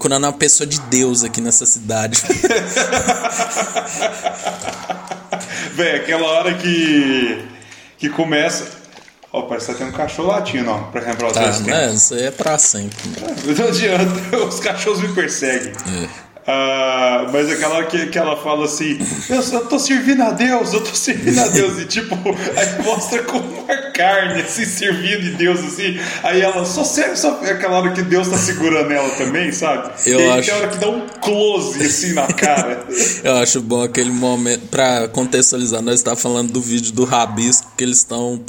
Procurando uma pessoa de Deus aqui nessa cidade. Véi, aquela hora que. que começa. Ó, parece que tem um cachorro latindo, ó, pra lembrar os Tá, tempos. né? Isso aí é pra sempre. Não adianta, os cachorros me perseguem. É. Ah, mas aquela hora que, que ela fala assim, eu, só tô servindo a Deus, eu tô servindo a Deus. E tipo, aí mostra com uma carne, assim, servindo de Deus, assim. Aí ela só serve, só é aquela hora que Deus tá segurando ela também, sabe? Eu e aí acho. tem hora que dá um close, assim, na cara. Eu acho bom aquele momento, pra contextualizar, nós tá falando do vídeo do Rabisco, que eles estão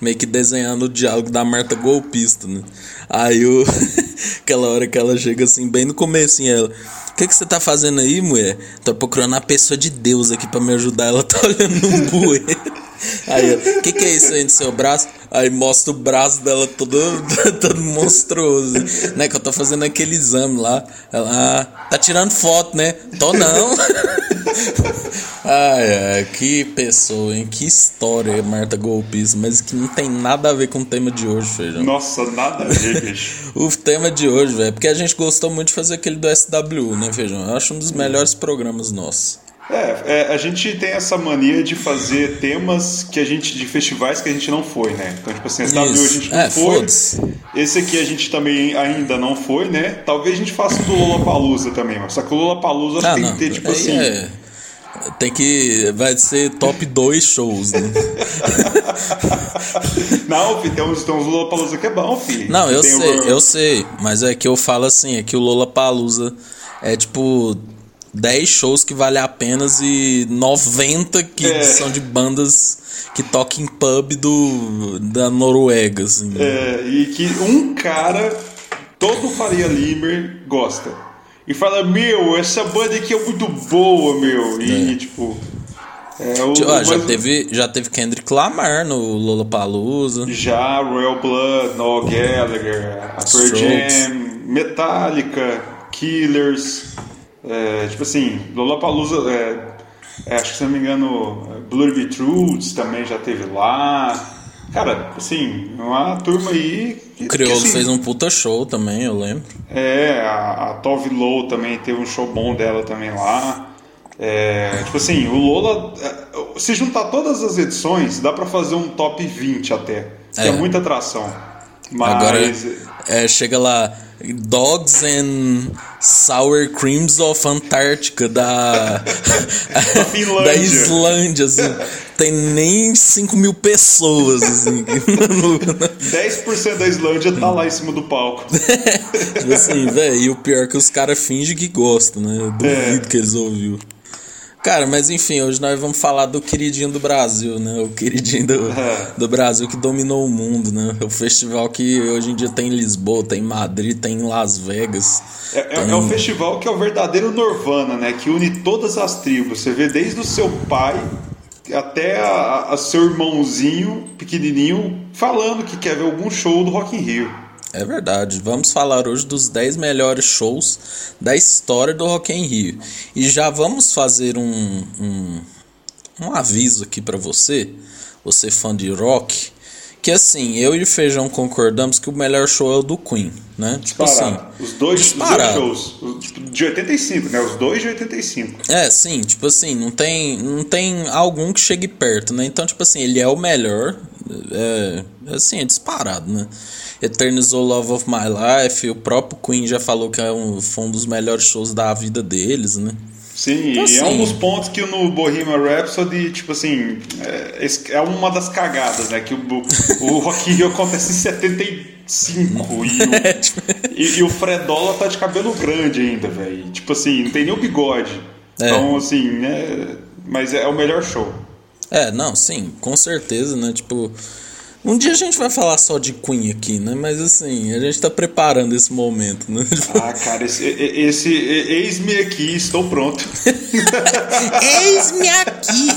meio que desenhando o diálogo da Marta golpista, né? Aí o... aquela hora que ela chega assim, bem no comecinho, ela... O que, que você tá fazendo aí, mulher? Tô procurando a pessoa de Deus aqui pra me ajudar. Ela tá olhando num bueiro. Aí, o que, que é isso aí no seu braço? Aí mostra o braço dela todo, todo monstruoso. Né? Que eu tô fazendo aquele exame lá. Ela, ah, tá tirando foto, né? Tô não. ai, ai, que pessoa, hein? Que história, Marta Golpista. Mas que não tem nada a ver com o tema de hoje, Feijão. Nossa, nada a ver, bicho. O tema de hoje, velho, porque a gente gostou muito de fazer aquele do SW, né, Feijão? Eu acho um dos melhores programas nossos. É, é, a gente tem essa mania de fazer temas que a gente de festivais que a gente não foi, né? Então, tipo assim, esse W a gente não É, foi. Esse aqui a gente também ainda não foi, né? Talvez a gente faça do Lollapalooza também, mas só que o Lollapalooza acho Ah, tem não. que ter tipo aí assim. é- Tem que. Vai ser top 2 shows, né? Não, filho, tem uns, tem uns Lollapalooza que é bom, filho. Não, eu Tem o- sei, eu sei. Mas é que eu falo assim, é que o Lola Palusa é tipo 10 shows que vale a pena e 90 que É. são de bandas que tocam em pub do, da Noruega, assim. É, e que um cara, todo Faria Limer, gosta. E fala, meu, essa banda aqui é muito boa, meu. E tipo. É, o, Ó, já, mas- teve, já teve Kendrick Lamar no Lola Palusa. Já, Royal Blood, Noel Gallagher, Pearl. Jam, Metallica, Killers, é, tipo assim, Lollapalooza, é, é, acho que se não me engano, Blurry Truths também já teve lá. Cara, assim, uma turma aí... que- O Criolo que, assim, fez um puta show também, eu lembro. É, a, a Tove Lo também teve um show bom dela também lá. É, tipo assim, o Lola, é, se juntar todas as edições, dá pra fazer um top 20 até. Que é, É. muita atração. Mas Agora é, chega lá Dogs and Sour Creams of Antarctica da Finlândia. da Islândia assim. tem nem 5 mil pessoas assim, 10% da Islândia tá lá em cima do palco. Tipo assim velho e o pior é que os caras fingem que gostam né eu duvido É. que eles ouviram Cara, mas enfim, hoje nós vamos falar do queridinho do Brasil, né? O queridinho do, É. do Brasil que dominou o mundo, né? O festival que hoje em dia tem em Lisboa, tem em Madrid, tem em Las Vegas. É, é, tem- é um festival que é o verdadeiro Nirvana, né? Que une todas as tribos. Você vê desde o seu pai até a, a seu irmãozinho pequenininho falando que quer ver algum show do Rock in Rio. É verdade. Vamos falar hoje dos 10 melhores shows da história do Rock in Rio. E já vamos fazer um, um, um aviso aqui pra você, você fã de rock, que assim, eu e o Feijão concordamos que o melhor show é o do Queen, né? Tipo assim, Disparado. os, dois, os dois disparado. shows. tipo, de 85, né? Os dois de 85. É, sim, tipo assim, não tem, não tem algum que chegue perto, né? Então, tipo assim, ele é o melhor, é, assim, é disparado, né? Eternizou Love of My Life, o próprio Queen já falou que é um, foi um dos melhores shows da vida deles, né? Sim, Então, e é assim- um dos pontos que no Bohemian Rhapsody, tipo assim, é, é uma das cagadas, né? Que o, o Rock in Rio acontece em 75 e o, e, e o Fredola tá de cabelo grande ainda, velho. Tipo assim, não tem nem o bigode. É. Então, assim, né? Mas é o melhor show. É, não, sim, com certeza, né? Tipo, um dia a gente vai falar só de Queen aqui, né? Mas assim, a gente tá preparando esse momento, né? Ah, cara, esse, esse, eis-me aqui, estou pronto. Eis-me aqui!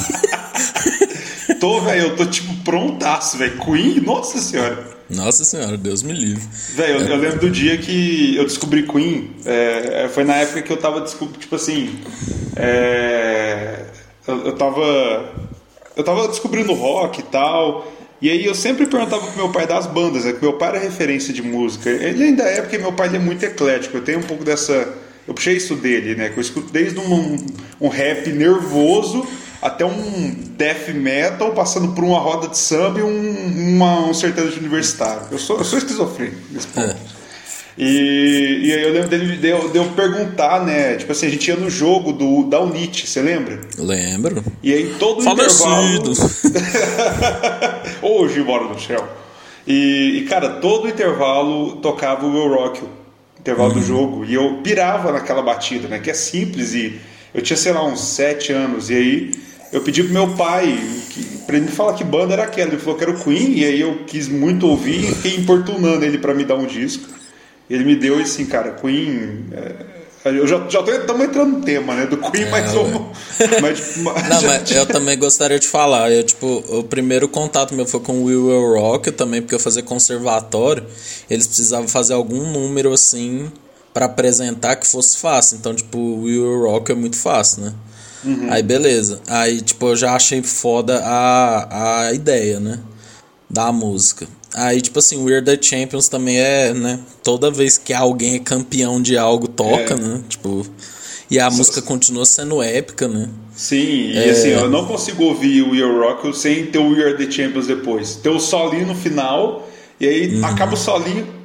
tô, velho, eu tô tipo prontaço, velho. Queen, nossa senhora. Nossa senhora, Deus me livre. Velho, eu, eu lembro do dia que eu descobri Queen. é, é, foi na época que eu tava tipo assim. é, eu, eu tava. Eu tava descobrindo rock e tal. E aí eu sempre perguntava pro meu pai das bandas, é que meu pai era referência de música. Ele ainda é, porque meu pai é muito eclético. Eu tenho um pouco dessa. Eu puxei isso dele, né? Que eu escuto desde um, um rap nervoso até um death metal, passando por uma roda de samba e um, uma, um sertanejo universitário. Eu sou, eu sou esquizofrênico nesse ponto. É. E, e aí eu lembro dele de, de eu perguntar, né? Tipo assim, a gente ia no jogo do, da Unite, você lembra? Lembro. E aí todo Falecido. intervalo. Hoje mora no céu. E, e, cara, todo intervalo tocava o Will Rock, intervalo uhum. do jogo. E eu pirava naquela batida, né? Que é simples. E eu tinha, sei lá, uns sete anos. E aí eu pedi pro meu pai que, pra ele me falar que banda era aquela. Ele falou que era o Queen. E aí eu quis muito ouvir e fiquei importunando ele para me dar um disco. Ele me deu assim, cara, Queen. É, eu já, já estamos entrando no tema, né? Do Queen, é, mas vamos. mas, mas, Não, mas eu também gostaria de falar. Eu, tipo, o primeiro contato meu foi com o Will Will Rock também, porque eu fazia conservatório. Eles precisavam fazer algum número assim para apresentar que fosse fácil. Então, tipo, o Will Will Rock é muito fácil, né? Uhum. Aí beleza. Aí, tipo, eu já achei foda a, a ideia, né? Da música. Aí, tipo assim, We're the Champions também é, né? Toda vez que alguém é campeão de algo, toca, é. né? Tipo. E a música continua sendo épica, né? Sim, é... e assim, eu não consigo ouvir o Your Rock sem ter o We Are the Champions depois. Ter o solinho no final, e aí uhum. acaba o solinho.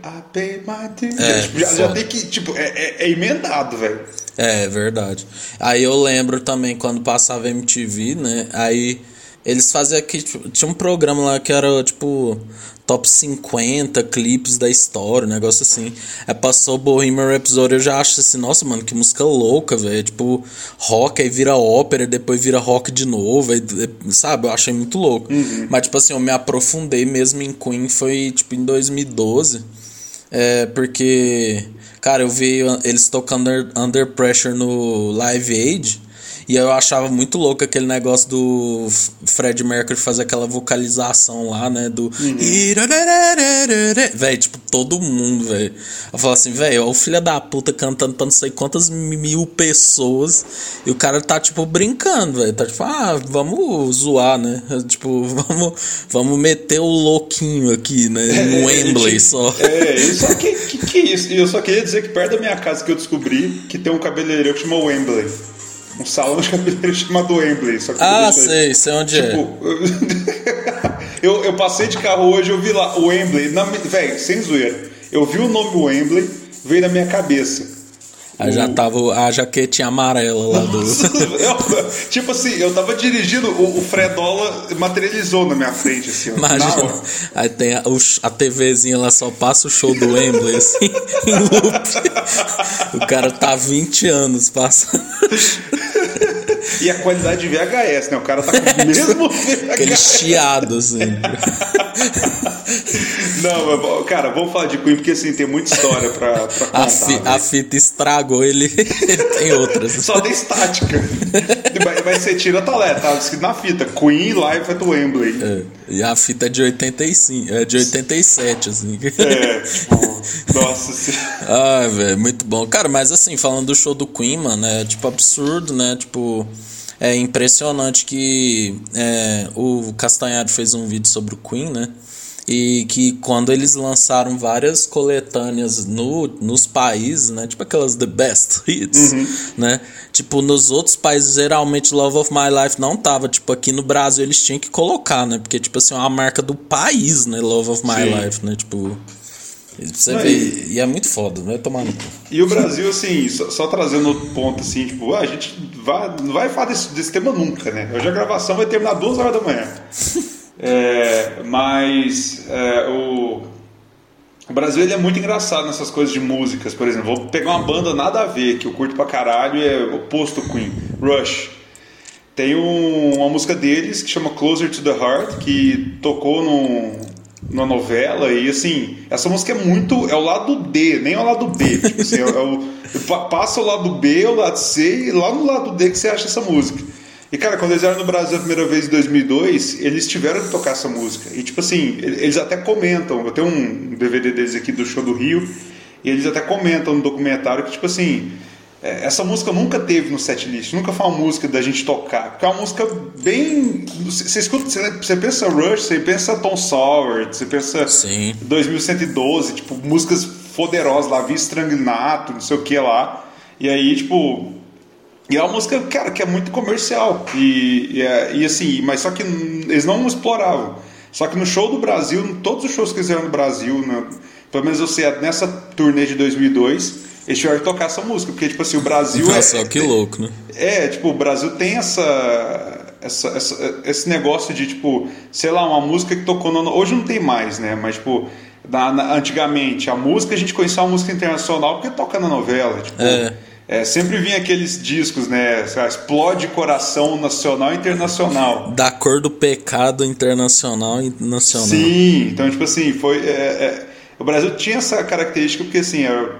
É, tipo, já, já, tem que. Tipo, é, é, é emendado, velho. É, verdade. Aí eu lembro também quando passava MTV, né? Aí eles faziam aqui. Tipo, tinha um programa lá que era tipo top 50 clipes da história, um negócio assim. Aí passou o Bohemian Rhapsody, eu já acho assim, nossa, mano, que música louca, velho. Tipo, rock, aí vira ópera, depois vira rock de novo, aí, sabe? Eu achei muito louco. Uhum. Mas, tipo assim, eu me aprofundei mesmo em Queen, foi, tipo, em 2012. É, porque, cara, eu vi eles tocando Under, Under Pressure no Live Aid. E eu achava muito louco aquele negócio do Fred Mercury fazer aquela vocalização lá, né? Do. Uhum. Velho, tipo, todo mundo, velho. Eu falo assim, velho, o filho da puta cantando pra não sei quantas mil pessoas. E o cara tá, tipo, brincando, velho. Tá tipo, ah, vamos zoar, né? Tipo, vamos, vamos meter o louquinho aqui, né? É, no Wembley só. É, só que, que, que isso? Eu só queria dizer que perto da minha casa que eu descobri que tem um cabeleireiro que chama Wembley um salão de cabeleireiro chamado Wembley. Só que ah, sei, sei onde é. tipo, é. eu, eu passei de carro hoje, eu vi lá o Wembley. Velho, sem zoeira. Eu vi o nome Wembley, veio na minha cabeça. Aí já tava a jaquetinha amarela lá do. eu, tipo assim, eu tava dirigindo, o, o Fredola materializou na minha frente, assim. Imagina. Aí tem a, a TVzinha lá só passa o show do Wembley, assim, em loop. O cara tá 20 anos passando. E a qualidade de VHS, né? O cara tá com o mesmo VHS. Aquele chiado, assim. Não, mas, cara, vamos falar de Queen, porque assim, tem muita história pra, pra contar. A, fi, né? a fita estragou, ele, tem outras. Só tem estática. mas você tira, tá lá, tá escrito na fita, Queen Live at Wembley. É, e a fita é de 85, é de 87, assim. É, tipo, nossa senhora. Ah, velho, muito bom. Cara, mas assim, falando do show do Queen, mano, é tipo absurdo, né? Tipo é impressionante que é, o Castanhari fez um vídeo sobre o Queen, né? E que quando eles lançaram várias coletâneas no, nos países, né? Tipo aquelas The Best Hits, uhum. né? Tipo, nos outros países, geralmente Love of My Life não tava. Tipo, aqui no Brasil eles tinham que colocar, né? Porque, tipo assim, é uma marca do país, né? Love of My Sim. Life, né? Tipo. Vê, e, é muito foda, né? Tomando. E o Brasil, assim, só, só, trazendo outro ponto, assim, tipo, a gente vai, não vai falar desse, desse tema nunca, né? Hoje a gravação vai terminar duas horas da manhã. é, mas é, o, o Brasil ele é muito engraçado nessas coisas de músicas, por exemplo. Vou pegar uma banda nada a ver, que eu curto pra caralho, é oposto Queen, Rush. Tem um, uma música deles que chama Closer to the Heart, que tocou num, na novela e assim, essa música é muito. É o lado D, nem o lado B. Tipo assim, é, o, passa o lado B, o lado C e lá no lado D que você acha essa música. E cara, quando eles eram no Brasil a primeira vez em 2002, eles tiveram que tocar essa música. E tipo assim, eles até comentam. Eu tenho um DVD deles aqui do show do Rio, e eles até comentam no documentário que tipo assim. É, essa música nunca teve no setlist, nunca foi uma música da gente tocar, porque é uma música bem. Você escuta, você, pensa Rush, você pensa Tom Sawyer, você pensa Sim. 2112, tipo, músicas poderosas lá, Vi Strangnato, não sei o que lá. E aí, tipo. E é uma música, cara, que é muito comercial. E, e, é, e assim, mas só que eles não exploravam. Só que no show do Brasil, todos os shows que fizeram no Brasil, né, pelo menos eu sei, nessa turnê de 2002, eles tiveram que tocar essa música, porque, tipo assim, o Brasil Nossa, é. que louco, né? É, tipo, o Brasil tem essa, essa, essa, esse negócio de, tipo, sei lá, uma música que tocou no. Hoje não tem mais, né? Mas, tipo, na, na, antigamente, a música a gente conhecia uma música internacional porque toca na novela. Tipo, É. é, sempre vinha aqueles discos, né? Explode coração nacional e internacional. Da cor do pecado internacional e nacional. Sim, então, tipo assim, foi. é, é, o Brasil tinha essa característica porque, assim, era,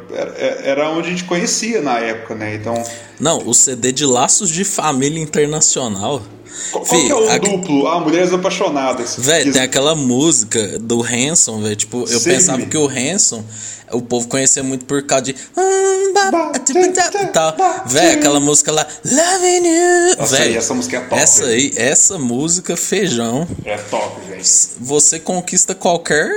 era, onde a gente conhecia na época, né? Então. Não, o CD de Laços de Família Internacional. Qual, qual Fih, que é o a- duplo? Ah, Mulheres Apaixonadas. Véi, Que- tem aquela música do Hanson, velho. Tipo, eu Sei, pensava velho. que o Hanson, o povo conhecia muito por causa de. "Hum, tal. Véi, aquela música lá. Loving you. Nossa, Véi, essa música é top. essa aí, essa música, feijão. É top, velho. Você conquista qualquer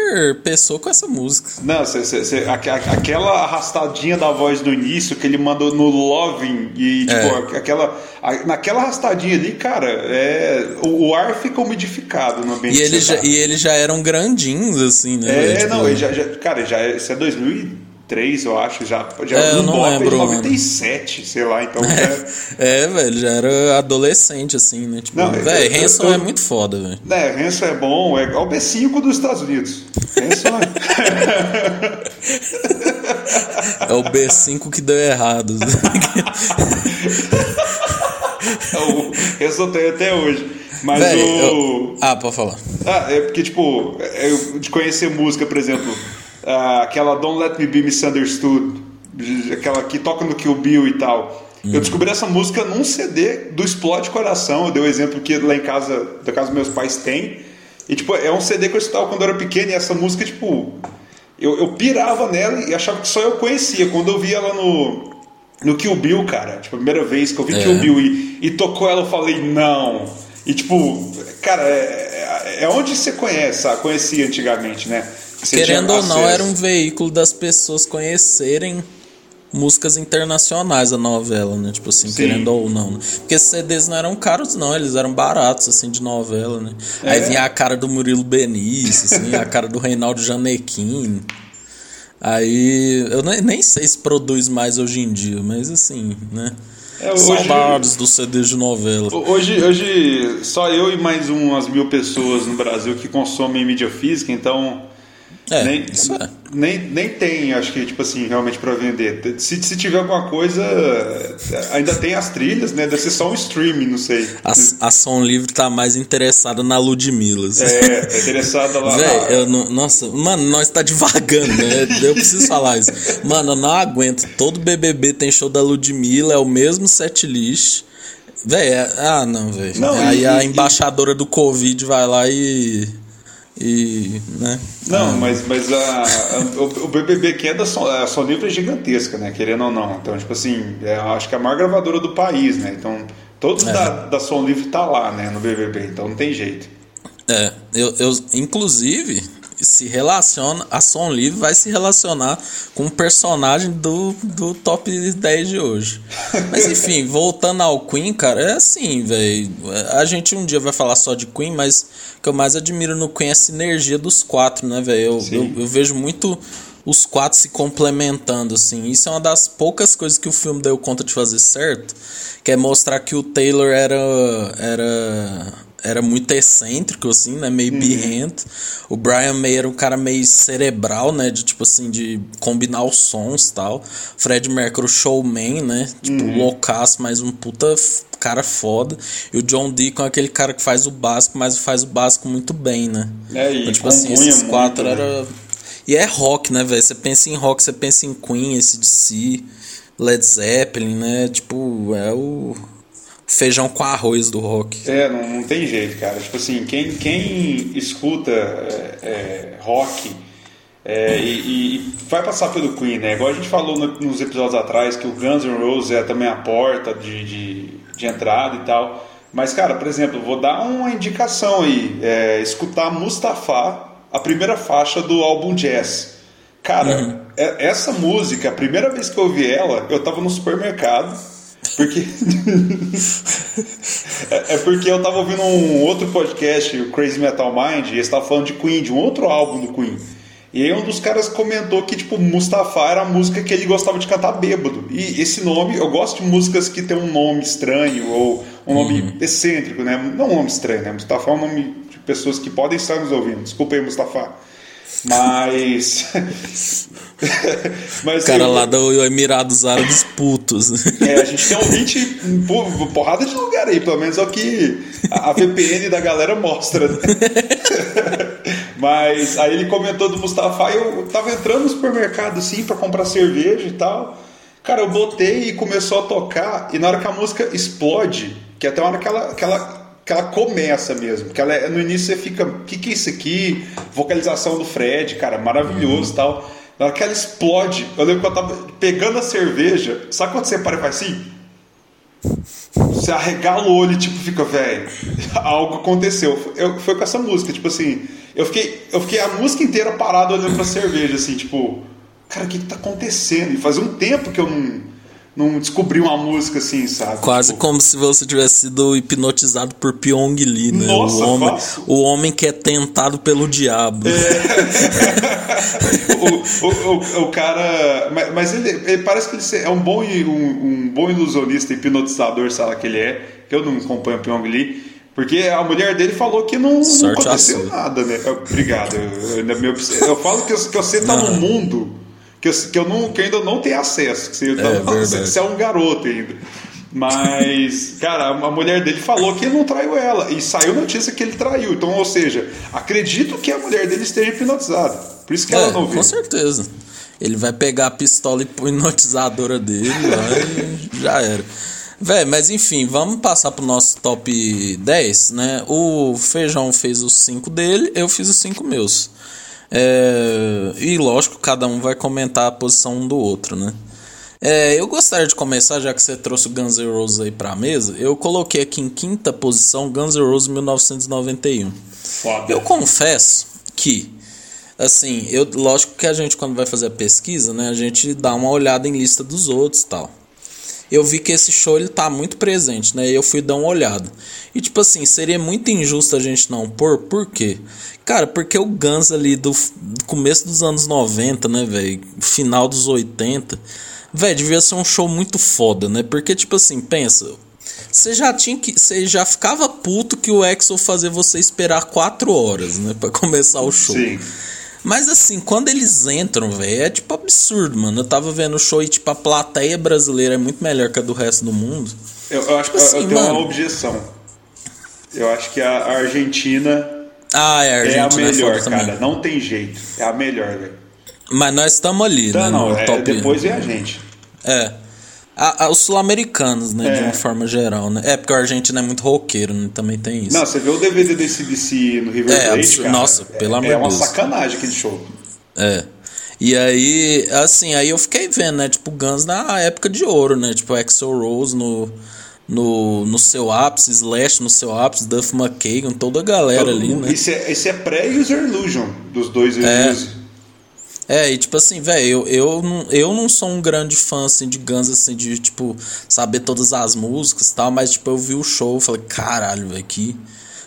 pessoa com essa música. Não, cê, cê, cê- aque- aquela arrastadinha da voz do início que ele mandou no Loving e tipo, É. aquela, naquela arrastadinha ali, cara, é, o, o ar fica umidificado no ambiente E eles já, tá. e eles já eram grandinhos, assim, né? É? Tipo, não, ele já, já- cara, já, é- isso é 2003, eu acho, já, já É, eu não é de lembro o ano. 97, sei lá, então já, É, velho, já era adolescente, assim, né? Tipo, Não, eu- velho, eu- Hanson eu- é muito foda, velho. né, Renzo é bom, é igual o B5 dos Estados Unidos. Renzo é... É o B5 que deu errado. Renzo eu tenho até hoje. Mas o... eu- Ah, pode falar. Ah, é porque, tipo, eu, de conhecer música, por exemplo, ah, aquela Don't Let Me Be Misunderstood, aquela que toca no Kill Bill e tal. Eu descobri essa música num CD do Explode Coração. Eu dei o exemplo que lá em casa, da casa dos meus pais tem. E, tipo, é um CD que eu escutava quando eu era pequeno e essa música, tipo, eu, eu pirava nela e achava que só eu conhecia. Quando eu vi ela no, no Kill Bill, cara, tipo, a primeira vez que eu vi É. Kill Bill e, e tocou ela, eu falei, não. E, tipo, cara, é, é- é onde você conhece, sabe? Conhecia antigamente, né? Você Querendo ou não, era um veículo das pessoas conhecerem músicas internacionais a novela, né? Tipo assim, Sim. querendo ou não. né? Porque esses CDs não eram caros, não, eles eram baratos, assim, de novela, né? Aí É. vinha a cara do Murilo Benício, assim, a cara do Reinaldo Janequim. Aí, eu nem, sei se produz mais hoje em dia, mas assim, né? É, hoje- Saudades dos CDs de novela. Hoje, hoje, só eu e mais umas mil pessoas no Brasil que consomem mídia física, então. É, nem, é. nem, nem tem, acho que, tipo assim, realmente pra vender. Se, se tiver alguma coisa, ainda tem as trilhas, né? Deve ser só um streaming, não sei. A, a Som Livre tá mais interessada na Ludmilla. É, tá interessada lá. Véi, eu não. Nossa, mano, nós tá devagando, né? Eu preciso falar isso. Mano, eu não aguento. Todo BBB tem show da Ludmilla, é o mesmo setlist. Véi, é- ah, não, véi. Não, Aí e- a e- embaixadora do Covid vai lá e. E. né? Não, mas, mas a, a- o, o BBB que é da Som, a Som Livre é gigantesca, né? Querendo ou não. Então, tipo assim, é, eu acho que é a maior gravadora do país, né? Então, todos É. da, da Som Livre tá lá, né? No BBB, então não tem jeito. É, eu, eu inclusive se relaciona, a Som Livre vai se relacionar com um personagem do, do top 10 de hoje. Mas enfim, voltando ao Queen, cara, é assim, velho. A gente um dia vai falar só de Queen, mas o que eu mais admiro no Queen é a sinergia dos quatro, né, velho? Eu, eu, eu vejo muito os quatro se complementando, assim. Isso é uma das poucas coisas que o filme deu conta de fazer certo, que é mostrar que o Taylor era era era muito excêntrico, assim, né? Meio birrento. O Brian May era um cara meio cerebral, né? De tipo assim, de combinar os sons e tal. Fred Mercury, showman, né? Tipo, loucaço, mas um puta cara foda. E o John Deacon é aquele cara que faz o básico, mas faz o básico muito bem, né? É, e Então, tipo assim, esses quatro muito, né? era. E é rock, né, velho? Você pensa em rock, você pensa em Queen, esse Led Zeppelin, né? Tipo, é o feijão com arroz do rock. É, não, não tem jeito, cara. Tipo assim, quem, quem escuta é, é, rock É, e, e, vai passar pelo Queen, né? Igual a gente falou no, nos episódios atrás que o Guns N' Roses é também a porta de, de, de entrada e tal. Mas, cara, por exemplo, vou dar uma indicação aí: é, escutar Mustafa, a primeira faixa do álbum Jazz. Cara, uhum. é, essa música, a primeira vez que eu ouvi ela, eu tava no supermercado. Porque. é, é, porque eu tava ouvindo um outro podcast, o Crazy Metal Mind, e eles estavam falando de Queen, de um outro álbum do Queen. E aí um dos caras comentou que, tipo, Mustafa era a música que ele gostava de cantar bêbado. E esse nome, eu gosto de músicas que tem um nome estranho ou um nome uhum. excêntrico, né? Não um nome estranho, né? Mustafa é um nome de pessoas que podem estar nos ouvindo. Desculpa aí, Mustafa. Mas. Mas cara eu... lá do Emirados Árabes putos. É, a gente tem um ouvinte porrada de lugar aí, pelo menos é o que a VPN da galera mostra. Né? Mas aí ele comentou do Mustafa e eu tava entrando no supermercado assim para comprar cerveja e tal. Cara, eu botei e começou a tocar, e na hora que a música explode, que é até uma hora que ela, que ela, que ela começa mesmo, que ela, é, no início você fica, o que, que é isso aqui? Vocalização do Fred, cara, maravilhoso e tal. Na hora que ela explode, eu lembro que eu tava pegando a cerveja, sabe quando você para e faz assim? Você arregala o olho e tipo, fica, velho, algo aconteceu. Eu, foi com essa música, tipo assim, eu fiquei, eu fiquei a música inteira parado olhando pra cerveja, assim, tipo, cara, o que, que tá acontecendo? E fazia um tempo que eu não, não descobri uma música assim, sabe? Quase tipo... como se você tivesse sido hipnotizado por Pyong Lee, né? Nossa, o, homem, o homem que é tentado pelo diabo. É. o, o, o, o, cara. Mas, mas ele, ele, parece que ele é um bom, um, um bom ilusionista, hipnotizador, sabe que ele é. Que eu não acompanho o Pyong Lee. Porque a mulher dele falou que não, não aconteceu nada, né? Obrigado. Eu, eu, eu, falo que, eu, que você tá no mundo que eu, que eu, não, que eu ainda não tenho acesso. Que você, é, você, você é um garoto ainda. Mas, cara, a mulher dele falou que ele não traiu ela. E saiu notícia que ele traiu. Então, ou seja, acredito que a mulher dele esteja hipnotizada. Por isso que é, ela não viu. Com certeza. Ele vai pegar a pistola hipnotizadora dele lá e já era. Véi, mas enfim, vamos passar pro nosso top 10, né? O Feijão fez os 5 dele, eu fiz os 5 meus. É, e lógico, cada um vai comentar a posição um do outro, né? É, eu gostaria de começar, já que você trouxe o Guns N' Roses aí pra mesa, eu coloquei aqui em quinta posição Guns N' Roses 1991. Foda. Eu confesso que, assim, eu, lógico que a gente quando vai fazer a pesquisa, né, a gente dá uma olhada em lista dos outros tal eu vi que esse show ele tá muito presente, né? E eu fui dar uma olhada. E tipo assim, seria muito injusto a gente não pôr, por quê? Cara, porque o Guns ali do, começo dos anos 90, né, velho? Final dos 80, velho, devia ser um show muito foda, né? Porque tipo assim, pensa, você já tinha que. Você já ficava puto que o Exo fazia você esperar 4 horas, né? Pra começar o show. Sim. Mas assim, quando eles entram, velho, é tipo absurdo, mano. Eu tava vendo o show e, tipo, a plateia brasileira é muito melhor que a do resto do mundo. Eu, eu acho tipo que assim, eu tenho mano, uma objeção. Eu acho que a Argentina, ah, é, a Argentina é a melhor, é cara. Não tem jeito. É a melhor, velho. Mas nós estamos ali, então, né? Não, é, top depois vem a gente. É. A, a, os sul-americanos, né? É. De uma forma geral, né? É porque a Argentina é muito roqueiro, né? Também tem isso. Não, você vê o DVD desse DC no River é, Plate, cara, Nossa, pelo é, amor de Deus. É uma sacanagem aquele show. É. E aí, assim, aí eu fiquei vendo, né? Tipo, Guns na época de ouro, né? Tipo, Axel Rose no, no, no seu ápice, Slash no seu ápice, Duff McKagan, toda a galera Todo, ali, né? Esse é, esse é pré-User Illusion dos dois é. É, e tipo assim, velho, eu, eu, não, eu não sou um grande fã, assim, de Guns, assim, de, tipo, saber todas as músicas e tal, mas, tipo, eu vi o show e falei, caralho, velho, que...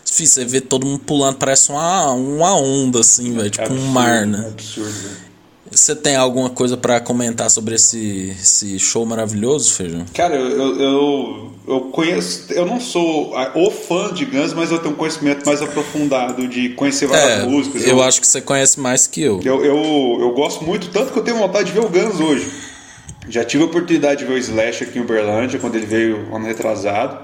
Você vê todo mundo pulando, parece uma, uma onda, assim, velho, tipo absurdo, um mar, né? Absurdo, velho. Você tem alguma coisa para comentar sobre esse, esse show maravilhoso, Feijão? Cara, eu, eu, eu conheço. Eu não sou o fã de Guns, mas eu tenho um conhecimento mais aprofundado de conhecer várias é, músicas. Eu, eu, acho que você conhece mais que eu. eu. Eu, eu. gosto muito, tanto que eu tenho vontade de ver o Guns hoje. Já tive a oportunidade de ver o Slash aqui em Uberlândia, quando ele veio ano retrasado.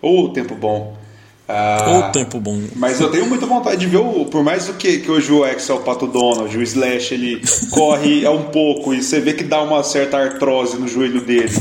Ou oh, tempo bom. Ah, o tempo bom. Mas eu tenho muita vontade de ver o. Por mais do que, que hoje o X é o Pato Donald, o Slash ele corre é um pouco e você vê que dá uma certa artrose no joelho dele.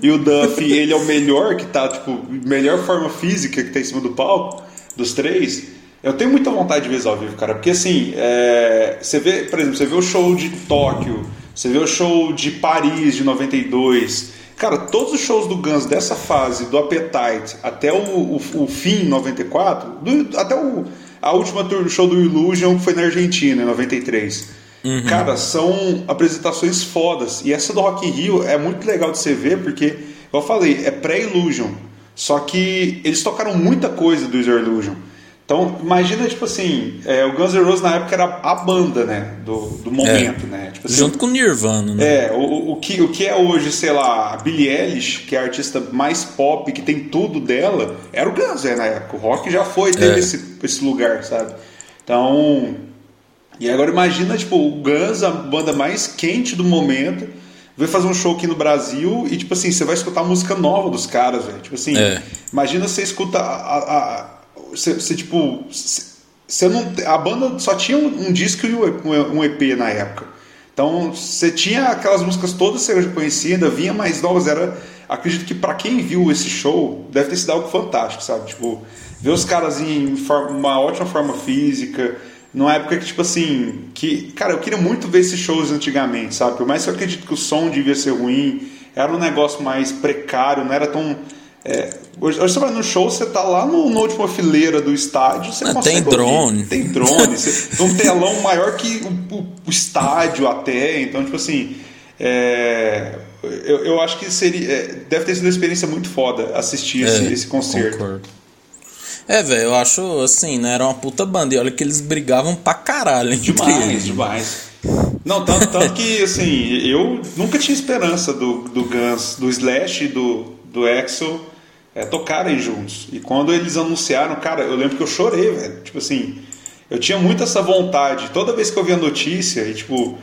E o Duff, ele é o melhor que tá, tipo, melhor forma física que tá em cima do palco, dos três. Eu tenho muita vontade de ver eles ao vivo, cara, porque assim, é, você vê, por exemplo, você vê o show de Tóquio, você vê o show de Paris de 92. Cara, todos os shows do Guns dessa fase, do Appetite até o, o, o fim, 94, do, até o, a última tour, show do Illusion, que foi na Argentina, em 93. Uhum. Cara, são apresentações fodas. E essa do Rock in Rio é muito legal de você ver, porque, eu falei, é pré-Illusion. Só que eles tocaram muita coisa do User Illusion. Então, imagina, tipo assim, é, o Guns N' Roses na época era a banda, né? Do, do momento, é, né? Tipo assim, junto com o Nirvana, né? É, o, o, que, o que é hoje, sei lá, a Billie Eilish, que é a artista mais pop, que tem tudo dela, era o Guns, né, na época. O rock já foi, teve é. esse, esse lugar, sabe? Então, e agora imagina, tipo, o Guns, a banda mais quente do momento, vai fazer um show aqui no Brasil e, tipo assim, você vai escutar a música nova dos caras, velho. Tipo assim, é. imagina você escuta a, a você, você tipo. Você não, a banda só tinha um, um disco e um EP na época. Então você tinha aquelas músicas todas que você conhecia, vinha mais novas. Era, acredito que para quem viu esse show deve ter sido algo fantástico, sabe? Tipo, ver os caras em uma ótima forma física, numa época que, tipo assim, que, cara, eu queria muito ver esses shows antigamente, sabe? Por mais que eu acredito que o som devia ser ruim, era um negócio mais precário, não era tão é, hoje, hoje, você vai no show, você tá lá no, na última fileira do estádio, você ah, Tem drone. Ouvir. Tem drone. você, tem um telão maior que o, o, o, estádio até. Então, tipo assim. É, eu, eu acho que seria. É, deve ter sido uma experiência muito foda assistir esse, é, esse concerto. Concordo. É, velho, eu acho assim, né? Era uma puta banda. E olha que eles brigavam pra caralho. Demais, eles. demais. Não, tanto, tanto que, assim, eu nunca tinha esperança do, do Guns, do Slash e do, do Axel é, tocarem juntos. E quando eles anunciaram, cara, eu lembro que eu chorei, velho. Tipo assim, eu tinha muito essa vontade. Toda vez que eu via notícia, e tipo,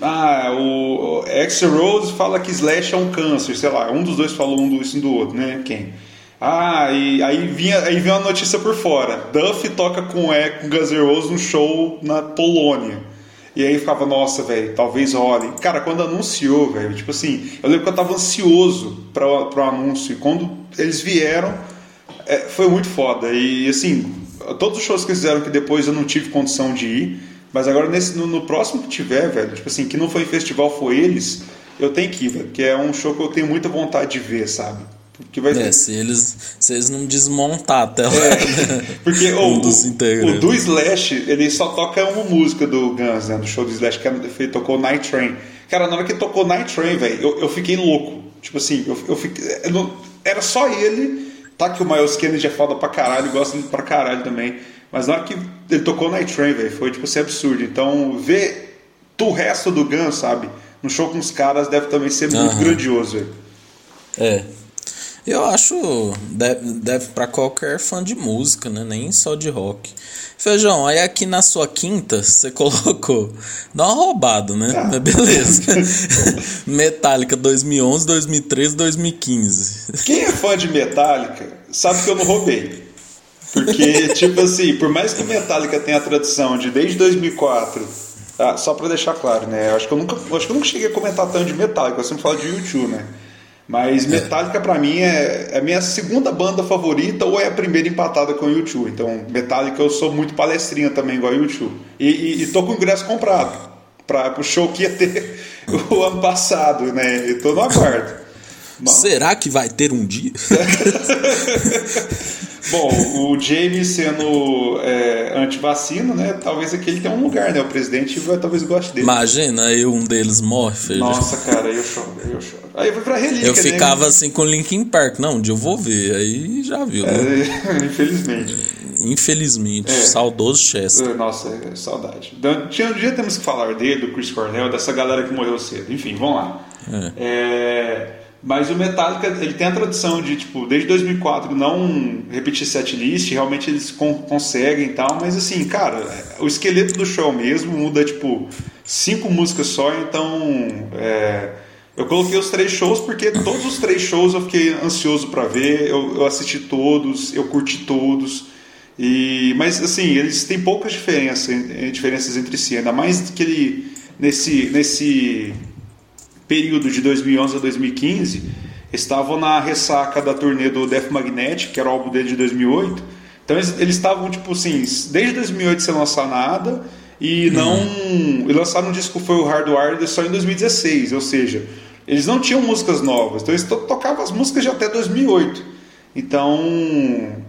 ah, o Axel Rose fala que Slash é um câncer, sei lá, um dos dois falou um do, isso do outro, né? Quem? Ah, e aí vinha, aí vinha uma notícia por fora. Duff toca com, o com Guns N' no show na Polônia. E aí ficava, nossa, velho, talvez role. Cara, quando anunciou, velho, tipo assim, eu lembro que eu tava ansioso para o anúncio. E quando eles vieram, é, foi muito foda. E assim, todos os shows que fizeram que depois eu não tive condição de ir. Mas agora nesse, no, no próximo que tiver, velho, tipo assim, que não foi festival, foi eles, eu tenho que ir, velho. Que é um show que eu tenho muita vontade de ver, sabe? Que vai é, se eles, se eles não desmontar até lá. É, porque um o, o, do Slash, ele só toca uma música do Guns, né? Do show do Slash, que ele tocou Night Train. Cara, na hora que tocou Night Train, velho, eu, eu fiquei louco. Tipo assim, eu, eu fiquei. Eu não, era só ele. Tá que o Miles Kennedy é foda pra caralho, gosta dele pra caralho também. Mas na hora que ele tocou Night Train, velho, foi tipo assim absurdo. Então, ver o resto do Guns, sabe? No show com os caras deve também ser muito uhum. grandioso, velho. É, eu acho deve, deve para qualquer fã de música, né? Nem só de rock. Feijão, aí aqui na sua quinta você colocou, dá uma roubada, né? Ah. Beleza. Metallica 2011, 2013, 2015. Quem é fã de Metallica sabe que eu não roubei. Porque, tipo assim, por mais que Metallica tenha a tradição de desde 2004, ah, só para deixar claro, né? Eu acho que eu nunca, acho que eu nunca cheguei a comentar tanto de Metallica, eu sempre falo de YouTube, né? Mas Metallica para mim é, é a minha segunda banda favorita ou é a primeira empatada com o YouTube. Então, Metallica eu sou muito palestrinha também, igual o YouTube. E, e, e tô com o ingresso comprado para o show que ia ter o ano passado, né? E tô no aguardo. Será que vai ter um dia? Bom, o James sendo é, anti-vacina, né? Talvez aqui ele tenha um lugar, né? O presidente vai, talvez goste dele. Imagina, aí um deles morre, filho. Nossa, cara, aí eu choro, aí eu choro. Aí foi pra relíquia, Eu né? ficava né? assim com Linkin Park. Não, um dia eu vou ver. Aí já viu, né? É, infelizmente. Infelizmente. É. Saudoso Chester. É, nossa, é, saudade. Tinha, um dia temos que falar dele, do Chris Cornell, dessa galera que morreu cedo. Enfim, vamos lá. É... mas o Metallica, ele tem a tradição de, tipo, desde 2004 não repetir setlist, realmente eles con conseguem e tal, mas assim, cara, o esqueleto do show mesmo muda, tipo, cinco músicas só, então é, eu coloquei os três shows porque todos os três shows eu fiquei ansioso para ver, eu, eu, assisti todos, eu curti todos, e, mas assim, eles têm poucas diferenças, diferenças entre si, ainda mais que ele, nesse, nesse período de 2011 a 2015 estavam na ressaca da turnê do Death Magnetic, que era o álbum dele de 2008. Então eles eles estavam, tipo assim, desde 2008 sem lançar nada e não. Uhum. E lançaram um disco foi o Hardwired só em 2016, ou seja, eles não tinham músicas novas, então eles to tocavam as músicas de até 2008. Então.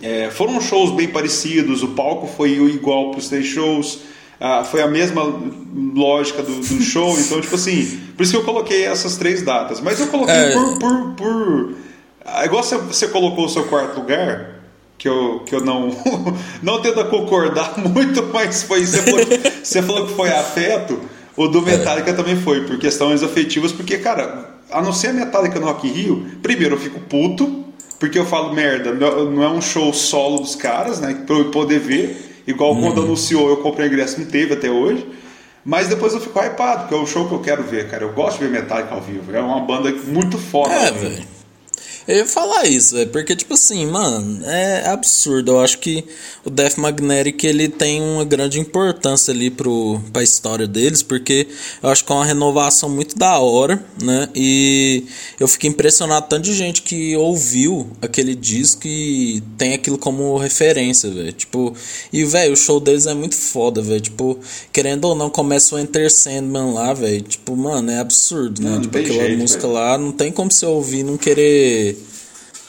É, foram shows bem parecidos, o palco foi igual para os três shows, ah, foi a mesma lógica do, do show, então, tipo assim, por isso que eu coloquei essas três datas. Mas eu coloquei é... por, por, por. Ah, igual você, você colocou o seu quarto lugar, que eu, que eu não não tento concordar muito, mas foi você falou, você falou que foi afeto, o do Metallica é. também foi, por questões afetivas, porque, cara, a não ser a Metallica no Rock in Rio, primeiro eu fico puto, porque eu falo, merda, não é um show solo dos caras, né, pra eu poder ver, igual quando uhum. anunciou eu comprei o ingresso, não teve até hoje, mas depois eu fico hypado, porque é o show que eu quero ver, cara, eu gosto de ver Metallica ao vivo, é uma banda muito foda. É, velho. Eu ia falar isso, é porque, tipo assim, mano, é absurdo. Eu acho que o Death Magnetic ele tem uma grande importância ali pro, pra história deles, porque eu acho que é uma renovação muito da hora, né? E eu fiquei impressionado tanto de gente que ouviu aquele disco e tem aquilo como referência, velho. Tipo, e, velho, o show deles é muito foda, velho. Tipo, querendo ou não, começa o Enter Sandman lá, velho. Tipo, mano, é absurdo, né? Não, tipo, aquela jeito, música véio. lá, não tem como você ouvir não querer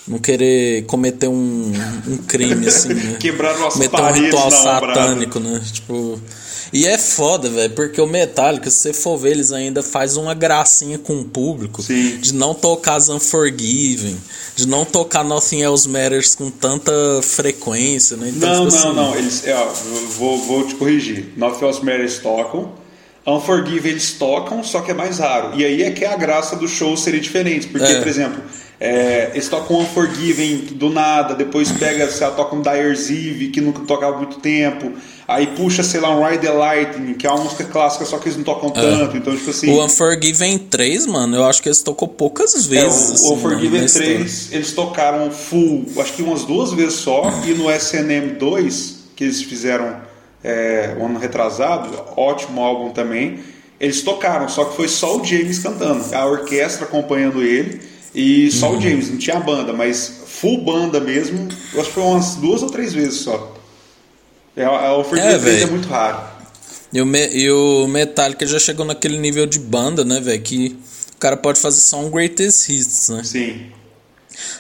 não querer cometer um, um crime assim, né? Quebrar nossas Cometer um ritual satânico, né? Tipo. E é foda, velho, porque o Metallica, se você for ver, eles ainda faz uma gracinha com o público Sim. de não tocar as Unforgiven, de não tocar Nothing Else Matters com tanta frequência, né? Então, não, tipo não, assim... não, eles, é, ó, vou, vou te corrigir. Nothing Else Matters tocam, Unforgiven eles tocam, só que é mais raro. E aí é que é a graça do show seria diferente, porque, é. por exemplo é, eles tocam Unforgiven do nada, depois pega, sei lá, toca um Dyer's Eve, que nunca tocava há muito tempo. Aí puxa, sei lá, um Ride the Lightning, que é uma música clássica, só que eles não tocam é. tanto. Então, tipo assim. O Unforgiven 3, mano, eu acho que eles tocou poucas vezes. É, o, assim, o Unforgiven 3, eles tocaram full, acho que umas duas vezes só. e no SNM 2, que eles fizeram é, um ano retrasado, ótimo álbum também. Eles tocaram, só que foi só o James cantando, a orquestra acompanhando ele. E só uhum. o James, não tinha banda, mas full banda mesmo, eu acho que foi umas duas ou três vezes só. É, a oferta é, é muito raro. E o, Me e o Metallica já chegou naquele nível de banda, né, velho? Que o cara pode fazer só um greatest hits, né? Sim.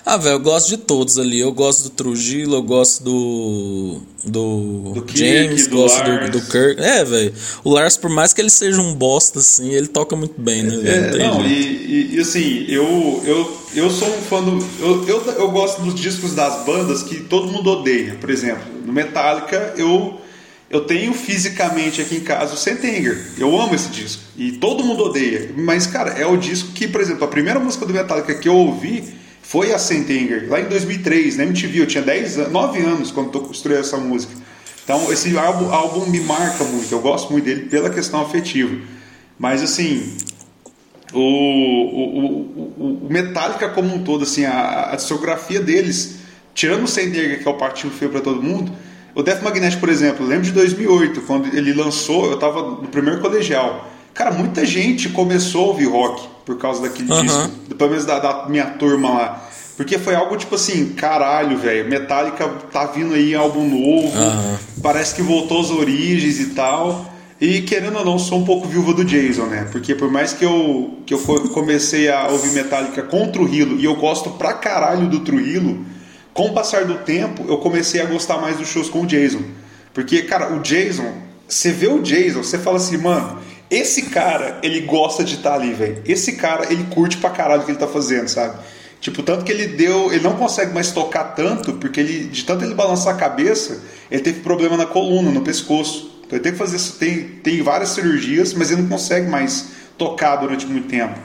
Ah, velho, eu gosto de todos ali. Eu gosto do Trujillo, eu gosto do. Do, do James, Kirk, gosto do, do, Kirk. É, velho. O Lars, por mais que ele seja um bosta, assim, ele toca muito bem, né? É, não, e, e, assim, eu, eu, eu sou um fã do. Eu, eu, eu gosto dos discos das bandas que todo mundo odeia. Por exemplo, no Metallica, eu. Eu tenho fisicamente aqui em casa o Sentenger. Eu amo esse disco. E todo mundo odeia. Mas, cara, é o disco que, por exemplo, a primeira música do Metallica que eu ouvi foi a Sentenger, lá em 2003, na MTV. Eu tinha 10, 9 anos quando construí essa música. Então, esse álbum, álbum me marca muito. Eu gosto muito dele pela questão afetiva. Mas, assim, o, o, o, o Metallica como um todo, assim, a, a discografia deles, tirando o Sentenger, que é o patinho feio para todo mundo, o Death Magnetic, por exemplo, lembro de 2008, quando ele lançou, eu estava no primeiro colegial. Cara, muita gente começou a ouvir rock por causa daquele uhum. disco, pelo menos da, da, minha turma lá. Porque foi algo tipo assim, caralho, velho, Metallica tá vindo aí álbum novo, uhum. parece que voltou às origens e tal. E querendo ou não, sou um pouco viúva do Jason, né? Porque por mais que eu, que eu comecei a ouvir Metallica com o Trujillo, e eu gosto pra caralho do Trujillo, com o passar do tempo, eu comecei a gostar mais dos shows com o Jason. Porque, cara, o Jason, você vê o Jason, você fala assim, mano, esse cara, ele gosta de estar tá ali, velho. Esse cara, ele curte pra caralho o que ele tá fazendo, sabe? Tipo, tanto que ele deu. Ele não consegue mais tocar tanto, porque ele, de tanto ele balançar a cabeça, ele teve problema na coluna, no pescoço. Então ele tem que fazer. Tem, tem várias cirurgias, mas ele não consegue mais tocar durante muito tempo.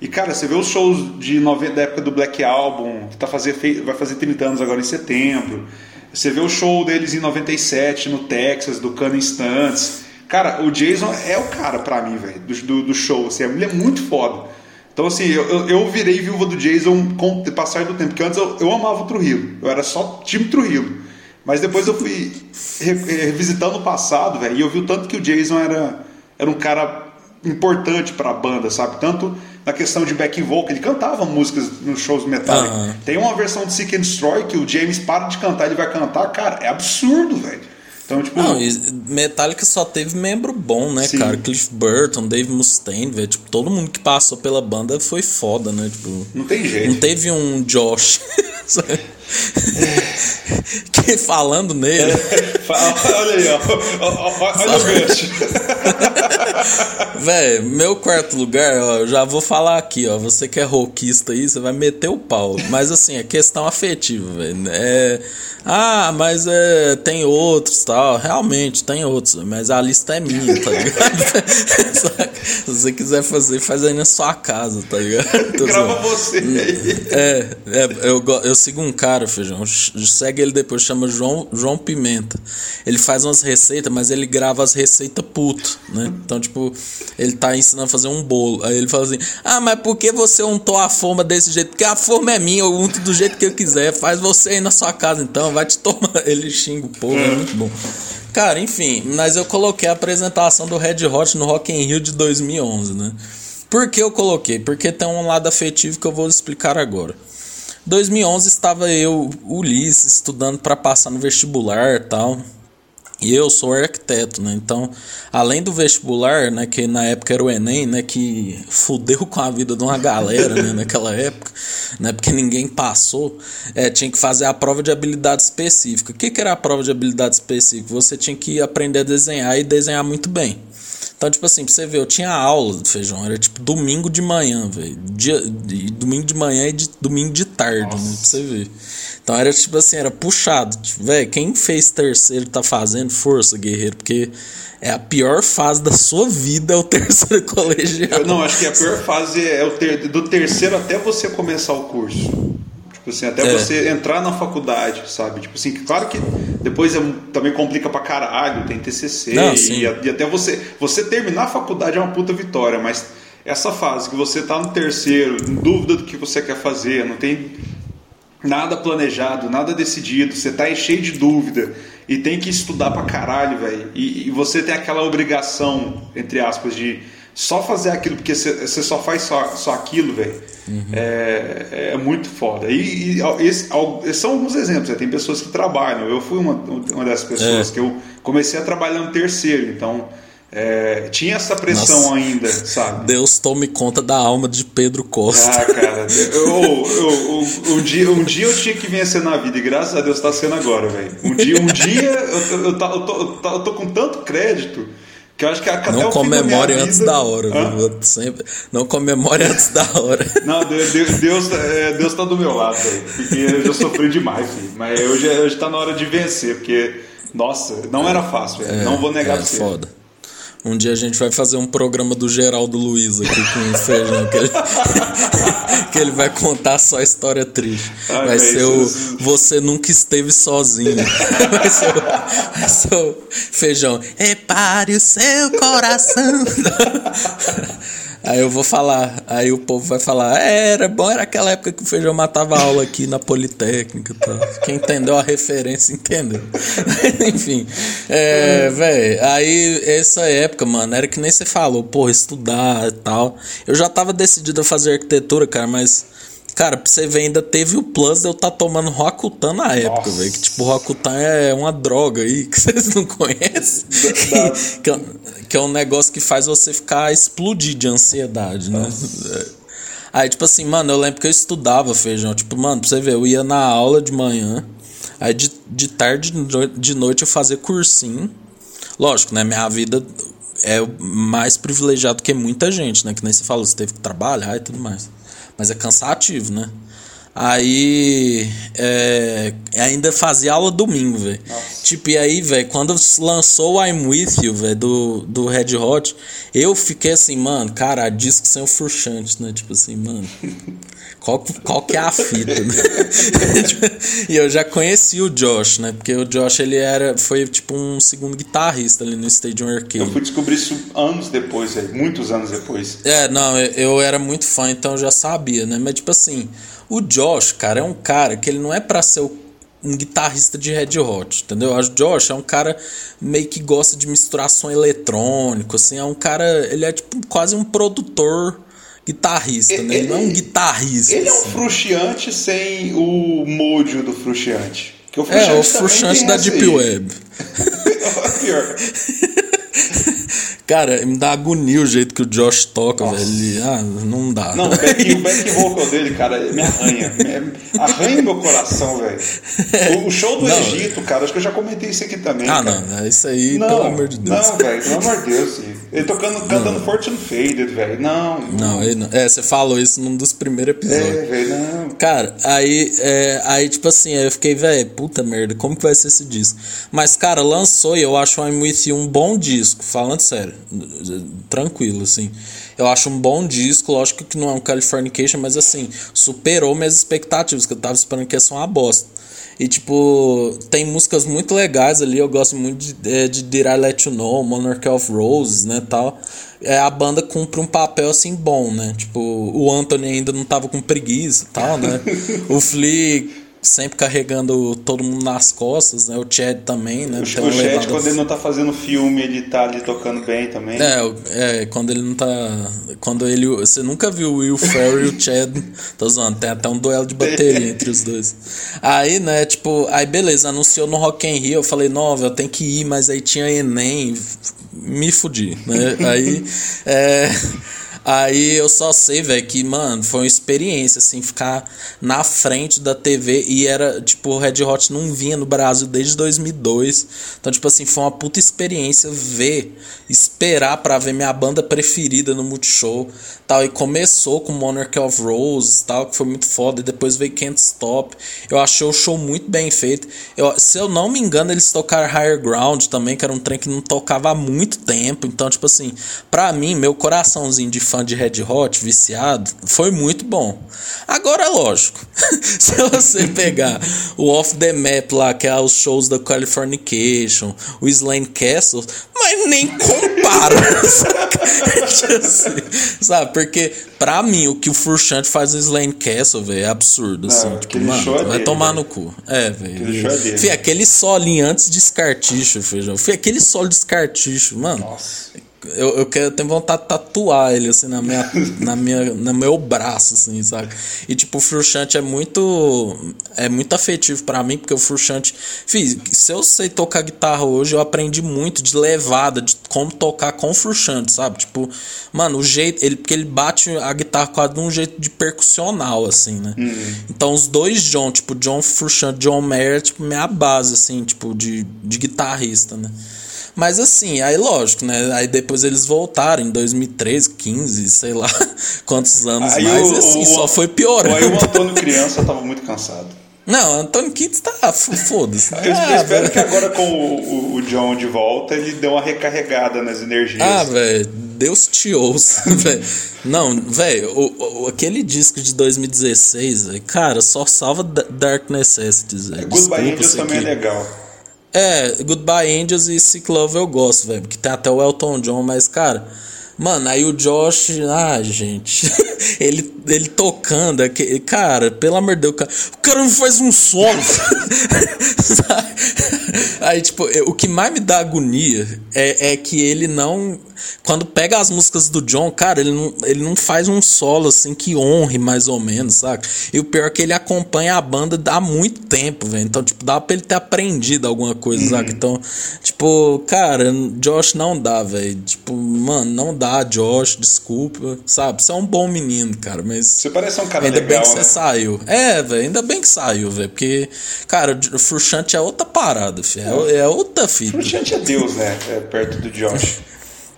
E cara, você vê os shows de 90, da época do Black Album, que tá fazer, vai fazer 30 anos agora em setembro. Você vê o show deles em 97 no Texas, do Cano Instantes. Cara, o Jason é o cara pra mim, velho, do, do, do, show. Assim, ele é muito foda. Então, assim, eu, eu, virei viúva do Jason com o passar do tempo. Porque antes eu, eu amava o Trujillo. Eu era só time Trujillo. Mas depois eu fui revisitando o passado, velho, e eu vi o tanto que o Jason era, era um cara importante para a banda, sabe? Tanto na questão de back vocal, ele cantava músicas nos shows Metallica. Aham. Tem uma versão de Seek and Destroy que o James para de cantar, ele vai cantar, cara, é absurdo, velho. Então, tipo, Não, Metallica só teve membro bom, né, Sim. cara? Cliff Burton, Dave Mustaine, velho. Tipo, todo mundo que passou pela banda foi foda, né? Tipo, não tem jeito. não teve um Josh. que falando nele. Fala- Olha aí, ó. Olha o gancho. Véi, meu quarto lugar, ó, eu já vou falar aqui, ó. Você que é rockista aí, você vai meter o pau. Mas assim, é questão afetiva, velho. É. Ah, mas é, tem outros tal. Realmente, tem outros, mas a lista é minha, tá ligado? Se você quiser fazer, faz aí na sua casa, tá ligado? Grava você aí. É, é, eu, eu sigo um cara, feijão. Segue ele depois, chama João, João Pimenta. Ele faz umas receitas, mas ele grava as receitas puto, né? Então, tipo, ele tá ensinando a fazer um bolo. Aí ele fala assim: Ah, mas por que você untou a forma desse jeito? Porque a forma é minha, eu unto do jeito que eu quiser. Faz você aí na sua casa, então, vai te tomar. Ele xinga o povo, é muito bom. Cara, enfim, mas eu coloquei a apresentação do Red Hot no Rock in Rio de 2011, né? Por que eu coloquei? Porque tem um lado afetivo que eu vou explicar agora. 2011 estava eu, Ulisses, estudando para passar no vestibular e tal. E eu sou arquiteto, né? Então, além do vestibular, né, que na época era o Enem, né, que fudeu com a vida de uma galera, né, naquela época, né, porque ninguém passou, é, tinha que fazer a prova de habilidade específica. O que, que era a prova de habilidade específica? Você tinha que aprender a desenhar e desenhar muito bem. Então, tipo assim, pra você ver, eu tinha aula do feijão, era tipo domingo de manhã, velho. Domingo de manhã e de, domingo de tarde, né? Pra você ver. Então era tipo assim, era puxado. Tipo, velho, quem fez terceiro tá fazendo força, guerreiro, porque é a pior fase da sua vida é o terceiro colegial. Eu não, acho que a pior fase é o ter- do terceiro até você começar o curso. Tipo assim, até É. você entrar na faculdade, sabe? Tipo assim, claro que depois é, também complica pra caralho, tem TCC Não, e, e até você você terminar a faculdade é uma puta vitória, mas essa fase que você tá no terceiro, em dúvida do que você quer fazer, não tem nada planejado, nada decidido, você tá aí cheio de dúvida e tem que estudar pra caralho, velho. E, e você tem aquela obrigação, entre aspas, de só fazer aquilo porque você só faz só, só aquilo, velho. É, é muito foda. E, e esse- são alguns exemplos. né? Tem pessoas que trabalham. Eu fui uma, uma dessas pessoas É. que eu comecei a trabalhar no terceiro, então é, tinha essa pressão Nossa. ainda, sabe? Deus tome conta da alma de Pedro Costa. Ah, cara, eu, eu- eu- um, dia, um dia eu tinha que vencer na vida e graças a Deus tá sendo agora, velho. Um dia, um dia eu, eu, eu, tô, eu tô- eu tô com tanto crédito que eu acho que até Não comemore vida- antes da hora, viu? Sempre, não comemore antes da hora. Não, Deus, Deus, Deus, é, Deus tá do meu lado, velho. Porque eu já sofri demais, filho. Mas hoje, hoje tá na hora de vencer, porque, nossa, não era fácil, velho. não vou negar é pra você. foda. Um dia a gente vai fazer um programa do Geraldo Luiz aqui com o Feijão, que ele, que ele vai contar só história triste. Ai, vai ser o isso- Você Nunca Esteve Sozinho. Vai ser o, vai ser o Feijão. Repare o seu coração. Aí eu vou falar, aí o povo vai falar, é, era bom, era aquela época que o feijão matava aula aqui na Politécnica e tal. Quem entendeu a referência entendeu. Enfim, é, velho, aí essa época, mano, era que nem você falou, porra, estudar e tal. Eu já tava decidido a fazer arquitetura, cara, mas. Cara, pra você ver, ainda teve o plus de eu estar tomando Roacutan na época, velho. Que tipo, Roacutan é uma droga aí que vocês não conhecem. Da- é, que é um negócio que faz você ficar explodir de ansiedade, né? É. Aí, tipo assim, mano, eu lembro que eu estudava feijão. Tipo, mano, pra você ver, eu ia na aula de manhã, aí de, de tarde de noi- de noite eu fazia cursinho. Lógico, né? Minha vida é mais privilegiado que muita gente, né? Que nem você falou, você teve que trabalhar e tudo mais. Mas é cansativo, né? Aí é, ainda fazia aula domingo, velho. Tipo, e aí, velho, quando lançou o I'm With You, velho, do, do Red Hot, eu fiquei assim, mano, cara, disco sem o Furchante, né? Tipo assim, mano. Qual, qual que é a fita, né? e eu já conheci o Josh, né? Porque o Josh, ele era, foi tipo um segundo guitarrista ali no Stadium Eu Arcade. fui descobrir isso anos depois, velho. Muitos anos depois. É, não, eu, eu era muito fã, então eu já sabia, né? Mas, tipo assim, o Josh, cara, é um cara que ele não é pra ser o- um guitarrista de Red Hot, entendeu? O Josh é um cara meio que gosta de misturar som eletrônico, assim, é um cara, ele é tipo quase um produtor guitarrista, né? Ele não é um guitarrista. Ele é um assim. frustiante sem o mojo do frustiante. Que o frustiante é, o frustiante da Deep. Web. Pior. Cara, me dá agonia o jeito que o Josh toca, Nossa. velho. Ah, não dá. Não, o back, o back vocal dele, cara, me arranha. Me arranha meu coração, velho. O show do não, Egito, cara, acho que eu já comentei isso aqui também. Ah, cara. não, isso aí, não, pelo amor de Deus. Não, velho, pelo amor de Deus. Ele tocando, cantando Fortune Faded, velho. Não, não. Não, ele não. É, você falou isso num dos primeiros episódios. É, velho, não. Cara, aí, é, aí, tipo assim, eu fiquei, velho, puta merda, como que vai ser esse disco? Mas, cara, lançou e eu acho o I'm With You um bom disco, falando sério tranquilo, assim. Eu acho um bom disco, lógico que não é um Californication, mas assim, superou minhas expectativas, que eu tava esperando que ia ser uma bosta. E tipo, tem músicas muito legais ali, eu gosto muito de, é, de Did I Let You Know, Monarch of Roses, né, tal. É, a banda cumpre um papel assim bom, né? Tipo, o Anthony ainda não tava com preguiça tal, né? o Flea sempre carregando todo mundo nas costas, né? O Chad também, né? O, o Chad, quando ele não tá fazendo filme, ele tá ali tocando bem também. É, é quando ele não tá. Quando ele. Você nunca viu o Will Ferrell e o Chad. Tô zoando, tem até um duelo de bateria entre os dois. Aí, né, tipo, aí beleza, anunciou no Rock in Rio, eu falei, nova, eu tenho que ir, mas aí tinha Enem, me fudi, né? Aí. É. Aí eu só sei, velho, que, mano, foi uma experiência, assim, ficar na frente da TV e era, tipo, o Red Hot não vinha no Brasil desde 2002. Então, tipo assim, foi uma puta experiência ver, esperar para ver minha banda preferida no Multishow, tal. E começou com Monarch of Roses, tal, que foi muito foda. E depois veio Can't Stop. Eu achei o show muito bem feito. Eu, se eu não me engano, eles tocaram Higher Ground também, que era um trem que não tocava há muito tempo. Então, tipo assim, pra mim, meu coraçãozinho de fã fã de Red Hot, viciado, foi muito bom. Agora, lógico, se você pegar o Off the Map lá, que é os shows da Californication, o Slane Castle, mas nem compara. sabe? Porque, pra mim, o que o Furchante faz no Slane Castle, velho, é absurdo. Assim, Não, tipo, mano, vai dele, tomar véio. no cu. É, velho. Fih, aquele solinho antes de escarticho, feijão. Fih, aquele solo de escarticho, mano. Nossa eu, eu, quero, tenho vontade de tatuar ele, assim, na minha, na minha, no meu braço, assim, sabe? E, tipo, o Frushante é muito, é muito afetivo para mim, porque o Frushante, se eu sei tocar guitarra hoje, eu aprendi muito de levada, de como tocar com o Frushante, sabe? Tipo, mano, o jeito, ele, porque ele bate a guitarra quase de um jeito de percussional, assim, né? Uhum. Então, os dois John, tipo, John Frushante, John Mayer, tipo, minha base, assim, tipo, de, de guitarrista, né? Mas assim, aí lógico, né? Aí depois eles voltaram em 2013, 15, sei lá quantos anos aí mais, o, e assim, o, só foi piorando. Aí o Antônio criança tava muito cansado. Não, Antônio Kitts tá foda-se. Eu, ah, espero que agora com o, o, John de volta ele dê uma recarregada nas energias. Ah, velho, Deus te ouça, velho. Não, velho, aquele disco de 2016, véio, cara, só salva Dark Necessities. Véio. Goodbye Angels também é legal. É, Goodbye Angels e Sick Love eu gosto, velho. Porque tem até o Elton John, mas, cara. Mano, aí o Josh. Ah, gente. ele, ele tocando. Que, cara, pelo amor de Deus, o cara, o cara não faz um solo. aí, tipo, o que mais me dá agonia é, é que ele não quando pega as músicas do John, cara, ele não, ele não faz um solo assim que honre mais ou menos, saca? E o pior é que ele acompanha a banda há muito tempo, velho. Então, tipo, dá pra ele ter aprendido alguma coisa, uhum. saca? Então, tipo, cara, Josh não dá, velho. Tipo, mano, não dá, Josh, desculpa, sabe? Você é um bom menino, cara, mas. Você parece um cara ainda legal. Ainda bem que né? você saiu. É, velho, ainda bem que saiu, velho. Porque, cara, o Frushante é outra parada, filho. É, é outra fita. Frushante é Deus, né? É perto do Josh.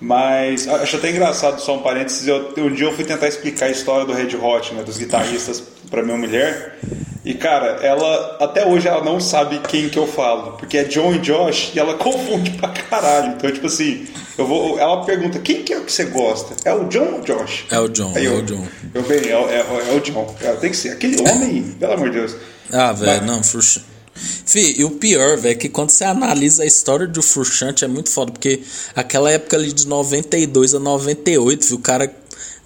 Mas acho até engraçado, só um parênteses. Eu, um dia eu fui tentar explicar a história do Red Hot, né, dos guitarristas, para minha mulher. E cara, ela até hoje ela não sabe quem que eu falo, porque é John e Josh e ela confunde pra caralho. Então, tipo assim, eu vou, ela pergunta: quem que é o que você gosta? É o John ou o Josh? É o John, é eu, o John. Eu bem, é, é, é o John. É, tem que ser aquele homem, pelo amor de Deus. Ah, velho, não, fruxa. Fih, e o pior, velho, é que quando você analisa a história do Furchante é muito foda, porque aquela época ali de 92 a 98, viu, o cara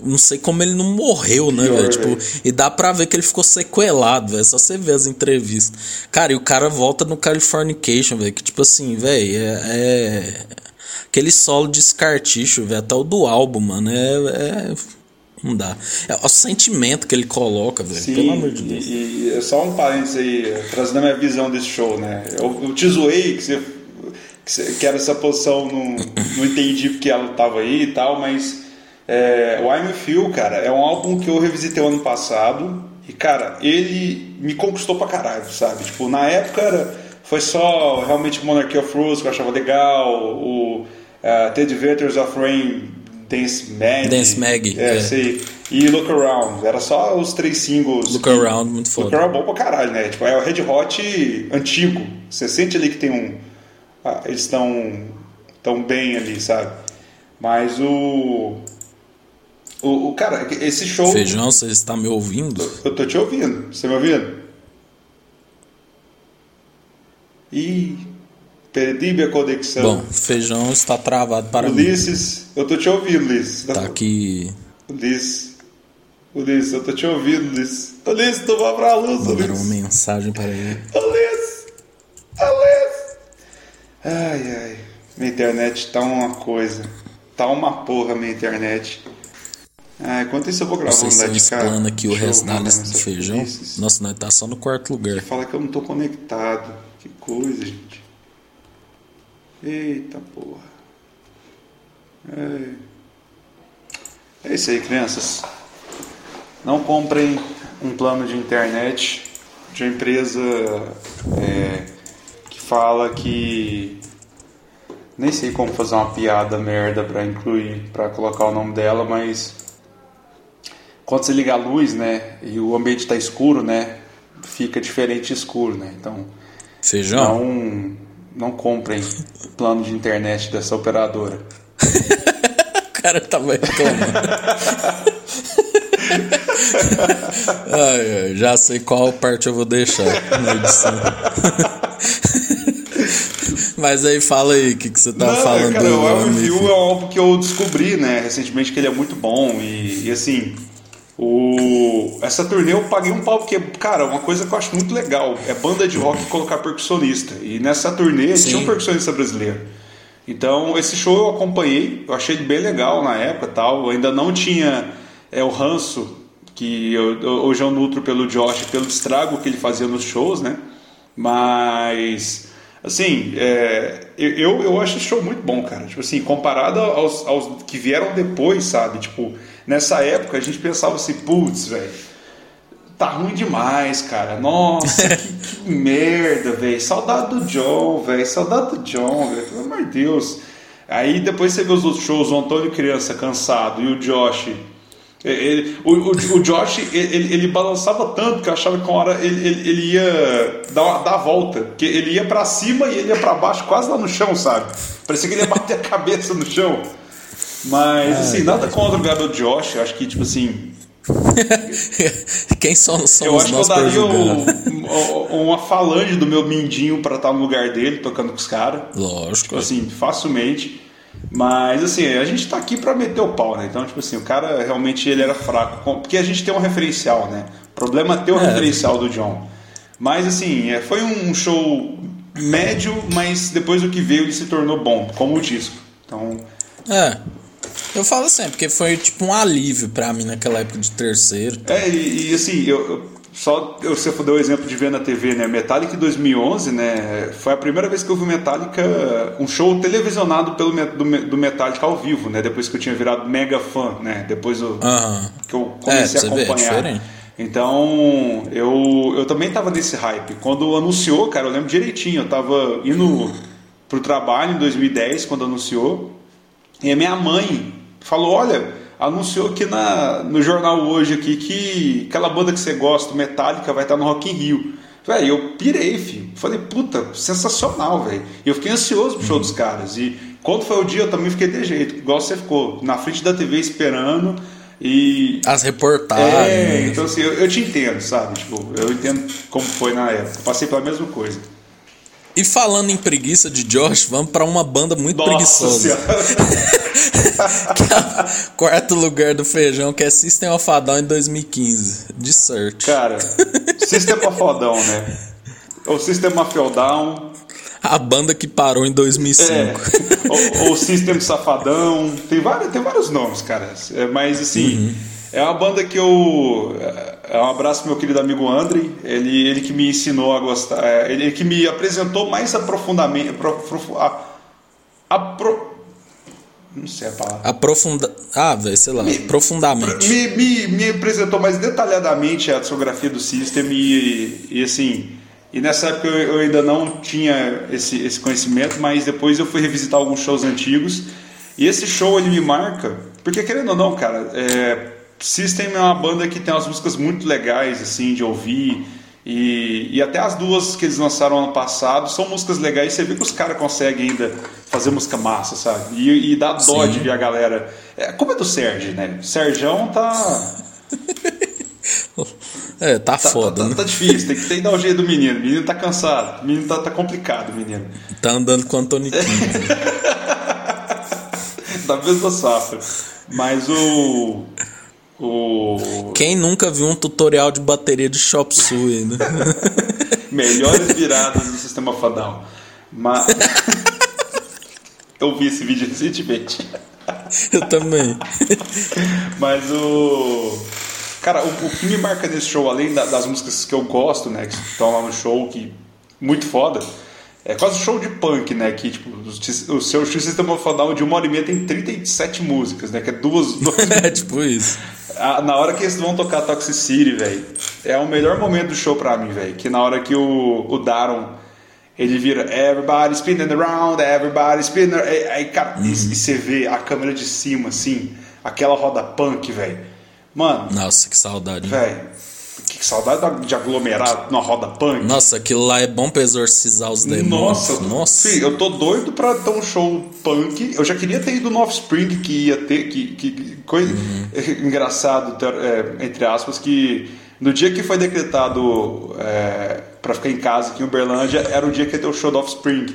não sei como ele não morreu, né, velho? Tipo, e dá pra ver que ele ficou sequelado, velho. Só você ver as entrevistas. Cara, e o cara volta no Californication, velho. Que tipo assim, velho, é, é. Aquele solo de escarticho, velho. Até o do álbum, mano. É. é Não dá. É o sentimento que ele coloca, velho. Pelo amor de Deus. E, e só um parênteses aí, trazendo a minha visão desse show, né? Eu, eu te zoei que você, que, você, que era essa posição, não, não entendi porque ela tava aí e tal, mas é, o I'm Feel, cara, é um álbum que eu revisitei o ano passado e, cara, ele me conquistou pra caralho, sabe? Tipo, na época era, foi só realmente Monarchy of Rules que eu achava legal, o uh, The Adventures of Rain Dance Mag. Dance Mag. É, é. sei. E Look Around. Era só os três singles. Look Around, muito foda. Look Around é bom pra caralho, né? Tipo, é o Red Hot antigo. Você sente ali que tem um. Ah, eles estão tão bem ali, sabe? Mas o. O, o cara, esse show. Feijão, você está me ouvindo? Eu tô te ouvindo. Você me ouvindo? Ih, perdi minha conexão. Bom, feijão está travado para Ulisses, mim. eu tô te ouvindo, Ulisses. Tá aqui. Ulisses. Ulisses, eu tô te ouvindo, Ulisses. Ulisses, tu vai pra luz, Mandar Ulisses. uma mensagem para ele. Ulisses! Ulisses! Ai, ai. Minha internet tá uma coisa. Tá uma porra minha internet. Ah, enquanto isso eu vou eu de cá. explano aqui o resto da lista do feijão. pro Ulisses. Nossa, nós tá só no quarto lugar. Fala que eu não tô conectado. Que coisa, gente. Eita porra. É, é isso aí, crianças. Não comprem um plano de internet de uma empresa é, que fala que. Nem sei como fazer uma piada merda pra incluir, pra colocar o nome dela, mas. Quando você liga a luz, né, e o ambiente tá escuro, né, fica diferente escuro, né? Então, Feijão? não, não comprem plano de internet dessa operadora. O cara tava reclamando. ai, já sei qual parte eu vou deixar na edição. Mas aí fala aí, o que, que você tá falando cara, o Elm Amigo? View é um álbum que eu descobri, né, recentemente, que ele é muito bom. E, e, assim, o, essa turnê eu paguei um pau, porque, cara, uma coisa que eu acho muito legal é banda de rock colocar percussionista. E nessa turnê Sim. tinha um percussionista brasileiro. Então, esse show eu acompanhei, eu achei bem legal na época tal. Eu ainda não tinha é, o ranço que eu, eu- hoje eu nutro pelo Josh, pelo estrago que ele fazia nos shows, né? Mas, assim, é, eu, eu acho esse show muito bom, cara. Tipo assim, comparado aos, aos que vieram depois, sabe? Tipo, nessa época a gente pensava assim, putz, velho, tá ruim demais, cara. Nossa, que, que merda, velho. Saudade do John, velho. Saudade do John, velho. Pelo amor de Deus. Aí depois você vê os outros shows, o Antônio Criança cansado e o Josh. Ele, o, o, o Josh, ele, ele balançava tanto que eu achava que uma hora ele, ele, ele ia dar, uma, dar a volta. Que ele ia pra cima e ele ia pra baixo, quase lá no chão, sabe? Parecia que ele ia bater a cabeça no chão. Mas, assim, nada contra o garoto Josh. Eu acho que, tipo assim, Quem são, eu somos acho que eu daria o- uma falange do meu mindinho pra estar no lugar dele, tocando com os caras. Lógico. Tipo assim, facilmente. Mas assim, a gente tá aqui pra meter o pau, né? Então, tipo assim, o cara realmente ele era fraco. Porque a gente tem um referencial, né? O problema é ter o É. referencial do John. Mas assim, é, foi um show médio, mas depois do que veio ele se tornou bom, como o disco. Então, É. Eu falo assim, porque foi tipo um alívio pra mim naquela época de terceiro. É, e, e, assim, eu, eu- só eu, você deu o exemplo de ver na TV, né? Metallica em 2011, né? Foi a primeira vez que eu vi Metallica, um show televisionado pelo, do, do Metallica ao vivo, né? Depois que eu tinha virado mega fã, né? Depois eu, que eu comecei É, a você ver, é acompanhar. então, eu, eu também tava nesse hype. Quando anunciou, cara, eu lembro direitinho, eu tava indo pro trabalho em 2010, quando anunciou, e a minha mãe falou: Olha, anunciou aqui na, no jornal hoje aqui que aquela banda que você gosta, Metallica, vai estar no Rock in Rio. Velho, eu pirei, filho. Falei, puta, sensacional, velho. E eu fiquei ansioso pro show dos caras. E quando foi o dia, eu também fiquei de jeito, igual você ficou, na frente da TV esperando. E As reportagens. é, então assim, eu, eu te entendo, sabe? Tipo, eu entendo como foi na época. Eu passei pela mesma coisa. E falando em preguiça de Josh, vamos pra uma banda muito Nossa preguiçosa. é quarto lugar do feijão, que é System of a Down em 2015. De Search. Cara, Sistema Fodão, né? Ou Sistema Feudão. A banda que parou em 2005. É, ou, ou System Safadão. Tem vários, tem vários nomes, cara. É, Mas assim, É uma banda que eu. É um abraço pro meu querido amigo André. Ele, ele que me ensinou a gostar. é, Ele que me apresentou mais aprofundamento. Aprof, a, apro, não sei a palavra. Aprofunda... Ah, velho, sei lá, profundamente. Me, me, me apresentou mais detalhadamente a discografia do System e, e assim. E nessa época eu, eu ainda não tinha esse, esse conhecimento, mas depois eu fui revisitar alguns shows antigos. E esse show ele me marca, porque querendo ou não, cara, é, System é uma banda que tem umas músicas muito legais, assim, de ouvir. E, e até as duas que eles lançaram ano passado são músicas legais. Você vê que os caras conseguem ainda fazer música massa, sabe? E, e dá dó Sim. de ver a galera. É, como é do Sérgio, né? O Serjão tá. É, tá, Tá, foda, tá, né? tá difícil, tem que, tem que dar o jeito do menino. O menino tá cansado, o menino tá, tá complicado, menino. Tá andando com o Antoniquinho. Da mesma safra. Mas o. O. Quem nunca viu um tutorial de bateria de Chop Suey, né? Melhores viradas do sistema Fadal. Mas. Eu vi esse vídeo recentemente. Eu também. Mas o. Cara, o, o que me marca nesse show, além da- das músicas que eu gosto, né? Que estão lá no show, que. Muito foda. É quase um show de punk, né? Que, tipo, o, seu Sistema Fadal de uma hora e meia tem 37 músicas, né? Que é duas. duas É tipo isso. Na hora que eles vão tocar Toxicity, velho, é o melhor momento do show pra mim, velho. Que na hora que o, o Daron, ele vira Everybody spinning around, everybody spinning... Aí, aí, cara, e, e você vê a câmera de cima, assim, aquela roda punk, velho. Mano, Nossa, que saudade. hein? velho, que saudade de aglomerar numa roda punk. Nossa, aquilo lá é bom pra exorcizar os demônios. Nossa, Nossa. Filho, eu tô doido pra ter um show punk. Eu já queria ter ido no Offspring, que ia ter. Que, que, que coisa. Engraçado, ter- é, entre aspas, que no dia que foi decretado é, pra ficar em casa aqui em Uberlândia, era o dia que ia ter o show do Offspring.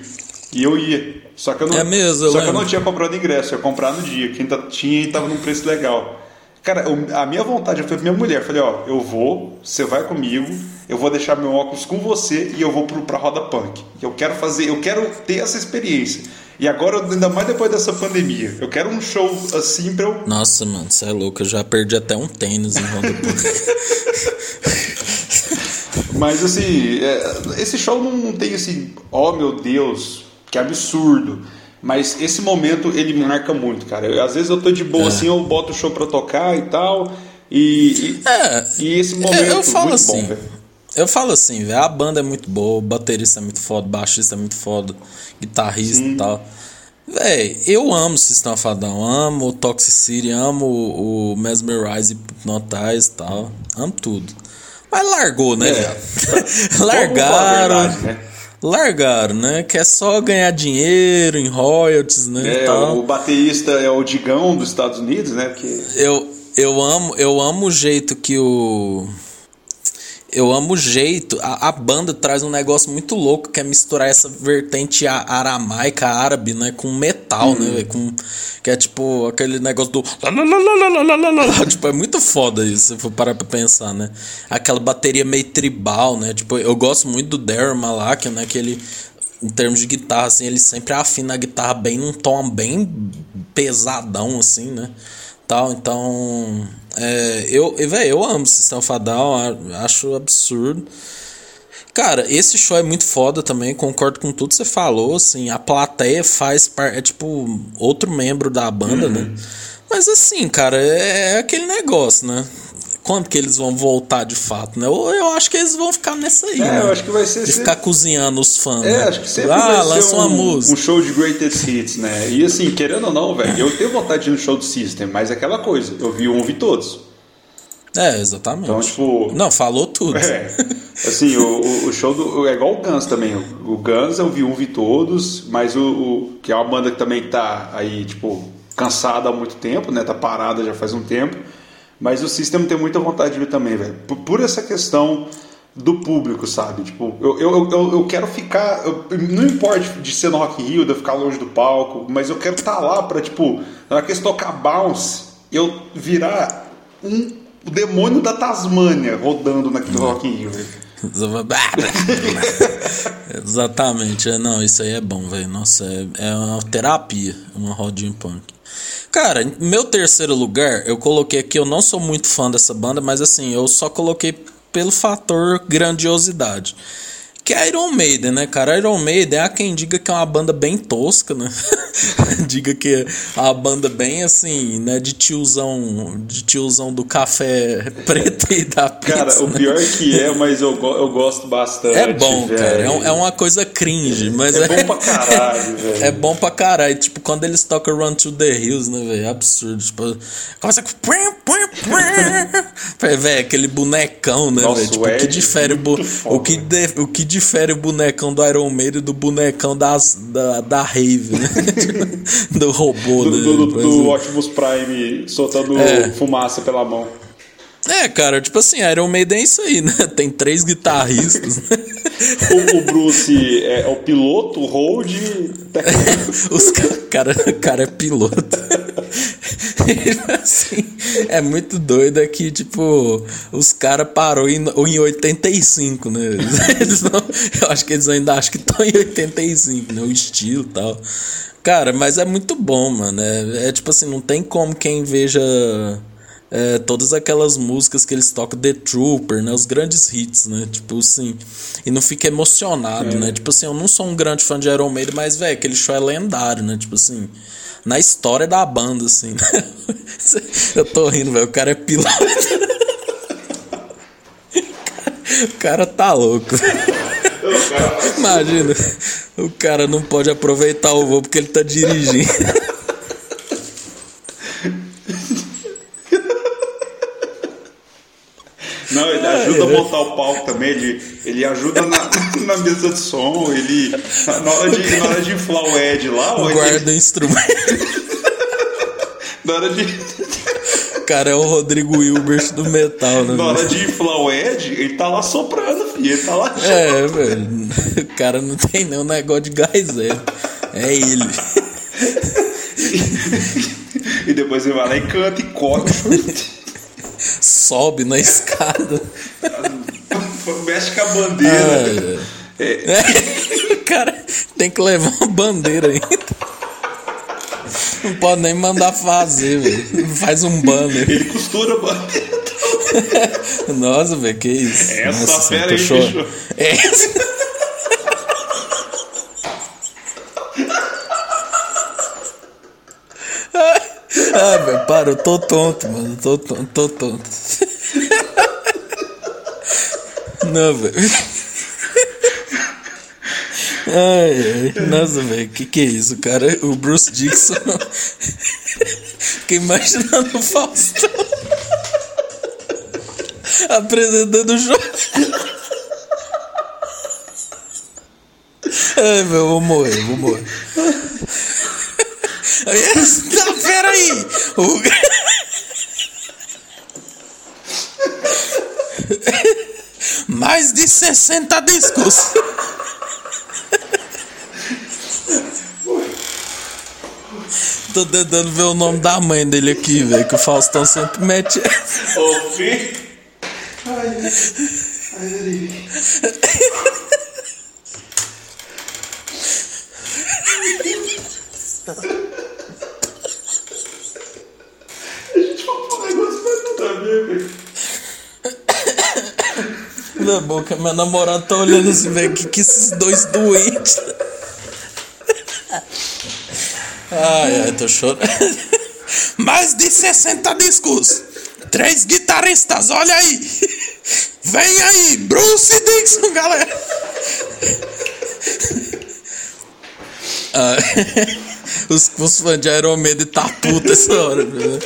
E eu ia. Só que eu não, É mesmo, eu só que eu não tinha comprado ingresso, eu ia comprar no dia. Quem tá- tinha e tava num preço legal. Cara, eu- a minha vontade, eu falei pra minha mulher, falei, ó, eu vou, você vai comigo, eu vou deixar meu óculos com você e eu vou pro, pra roda punk. Eu quero fazer, eu quero ter essa experiência. E agora, ainda mais depois dessa pandemia, eu quero um show assim pra eu. Nossa, mano, você é louco. Eu já perdi até um tênis em roda Mas assim, é, esse show não tem assim, oh meu Deus, que absurdo. Mas esse momento ele me marca muito, cara. Eu- às vezes eu tô de boa assim, eu boto o show pra tocar e tal. E, e, É, e esse momento eu falo muito assim. bom, velho. eu falo assim, velho, a banda é muito boa, o baterista é muito foda, o baixista é muito foda, guitarrista e tal. Véi, eu amo System of a Down, amo o Toxicity, amo o, o Mesmerize, Hypnotize e tal, amo tudo. Mas largou, né, É. Largaram. verdade, né? Largaram, né? Que é só ganhar dinheiro em royalties, né? É, o baterista é o Digão dos Estados Unidos, né? Porque Eu, eu amo eu amo o jeito que o eu amo o jeito. A, a, banda traz um negócio muito louco que é misturar essa vertente aramaica, árabe, né? Com metal, hum. né? Uhum. Com, que é tipo aquele negócio do. tipo, é muito foda isso, se for parar pra pensar, né? Aquela bateria meio tribal, né? Tipo, eu gosto muito do Darren Malak, né? Que ele em termos de guitarra, assim, ele sempre afina a guitarra bem num tom bem pesadão, assim, né? Tal, então. É, eu, velho, eu amo System of a Down, a- acho absurdo. Cara, esse show é muito foda também, concordo com tudo que você falou, assim, a plateia faz parte, é tipo outro membro da banda, né? Mas assim, cara, é, é aquele negócio, né? Quando que eles vão voltar de fato, né? Eu, eu acho que eles vão ficar nessa aí, É, né? eu acho que vai ser De sempre- ficar cozinhando os fãs, É, né? acho que sempre ah, vai lança ser uma um, música. um show de greatest hits, né? E assim, querendo ou não, velho, eu tenho vontade de ir no show do System, mas é aquela coisa, eu vi um, vi todos. É, exatamente. Então, tipo- Não, falou tudo. É. Assim, o, o- o show do. É igual o Guns também. O, o Guns eu vi um, vi todos, mas o, o- Que é uma banda que também tá aí, tipo, cansada há muito tempo, né? Tá parada já faz um tempo. Mas o System tem muita vontade de ver também, velho. Por, por essa questão do público, sabe? Tipo, eu, eu, eu, eu quero ficar. eu- não importa de ser no Rock Rio, de eu ficar longe do palco, mas eu quero estar lá pra, tipo, na hora que eles tocar bounce, eu virar um, o demônio da Tasmânia rodando naquele Rock in Rio. Exatamente, é, não, isso aí é bom, velho. Nossa, é, é uma terapia, uma rodinha punk. Cara, meu terceiro lugar, eu coloquei aqui, eu não sou muito fã dessa banda, mas assim, eu só coloquei pelo fator grandiosidade. Que é Iron Maiden, né, cara? Iron Maiden há quem diga que é uma banda bem tosca, né? diga que é uma banda bem assim, né? De tiozão, de tiozão do café preto e da pizza. Cara, o né? pior que é, mas eu, eu gosto bastante. É bom, velho. cara. É, um- é uma coisa cringe, mas É é, bom pra caralho, velho. é bom pra caralho. Tipo, quando eles tocam Run to the Hills, né, velho? É absurdo. Tipo, começa com. Velho, aquele bonecão, né, velho? Tipo, o que difere o, o, que de- o que difere o bonecão do Iron Maiden do bonecão das, da, da Rave, né? do robô, Do, né? do, do, do é. Optimus Prime soltando É. fumaça pela mão. É, cara, tipo assim, Iron Maiden é isso aí, né? Tem três guitarristas, né? O, o Bruce é, o piloto, o hold. Os ca- cara, cara é piloto. assim, é muito doido é que, tipo, os caras parou em, em 85, né? Eles não, eu acho que eles ainda acham que estão em 85, né? O estilo e tal. Cara, mas é muito bom, mano. É, é tipo assim, não tem como quem veja é, todas aquelas músicas que eles tocam The Trooper, né? Os grandes hits, né? Tipo assim. E não fica emocionado, né? Tipo assim, eu não sou um grande fã de Iron Maiden, mas, velho, aquele show é lendário, né? Tipo assim. Na história da banda, assim. né? eu tô rindo, velho. O cara é piloto. O cara tá louco. Imagina, o cara não pode aproveitar o voo porque ele tá dirigindo. Não, ele ajuda a montar o palco também, ele, ele ajuda na, na mesa de som, ele. Na, hora de, na hora de inflar o Ed lá, ele, Guarda o instrumento. na hora de. Cara é o Rodrigo Hilbert do metal, né? Na hora de inflar o Ed, ele tá lá soprando, filho. Ele tá lá. É, velho. O cara não tem nenhum negócio de gás, é. É ele. E depois ele vai lá e canta e corre. Sobe na escada. Mexe com a bandeira. É, é. O cara tem que levar uma bandeira ainda. Não pode nem mandar fazer, velho. Faz um banner. Ele costura a bandeira. Nossa, velho, que isso? Essa Nossa, fera aí, bicho. Essa... Ah, velho, para, eu tô tonto, mano. Tô tonto, tô tonto. Não, velho. Ai, ai. Nossa, velho, que que é isso, cara? O Bruce Dixon. Fiquei imaginando o Faustão. Apresentando o jogo. Ai, meu, eu vou morrer, vou morrer. Tá, peraí! O... Mais de 60 discos. Tô tentando ver o nome da mãe dele aqui, velho. Que o Faustão sempre mete. Ô, filho. Ai, ai, ai. Na boca, meu namorado tá olhando assim, velho. Que que esses dois doentes. Ai, ai, tô chorando. Mais de 60 discos. Três guitarristas, olha aí. Vem aí, Bruce Dixon, galera. Ah, os, os fãs de Iron Maiden tá puta essa hora, velho.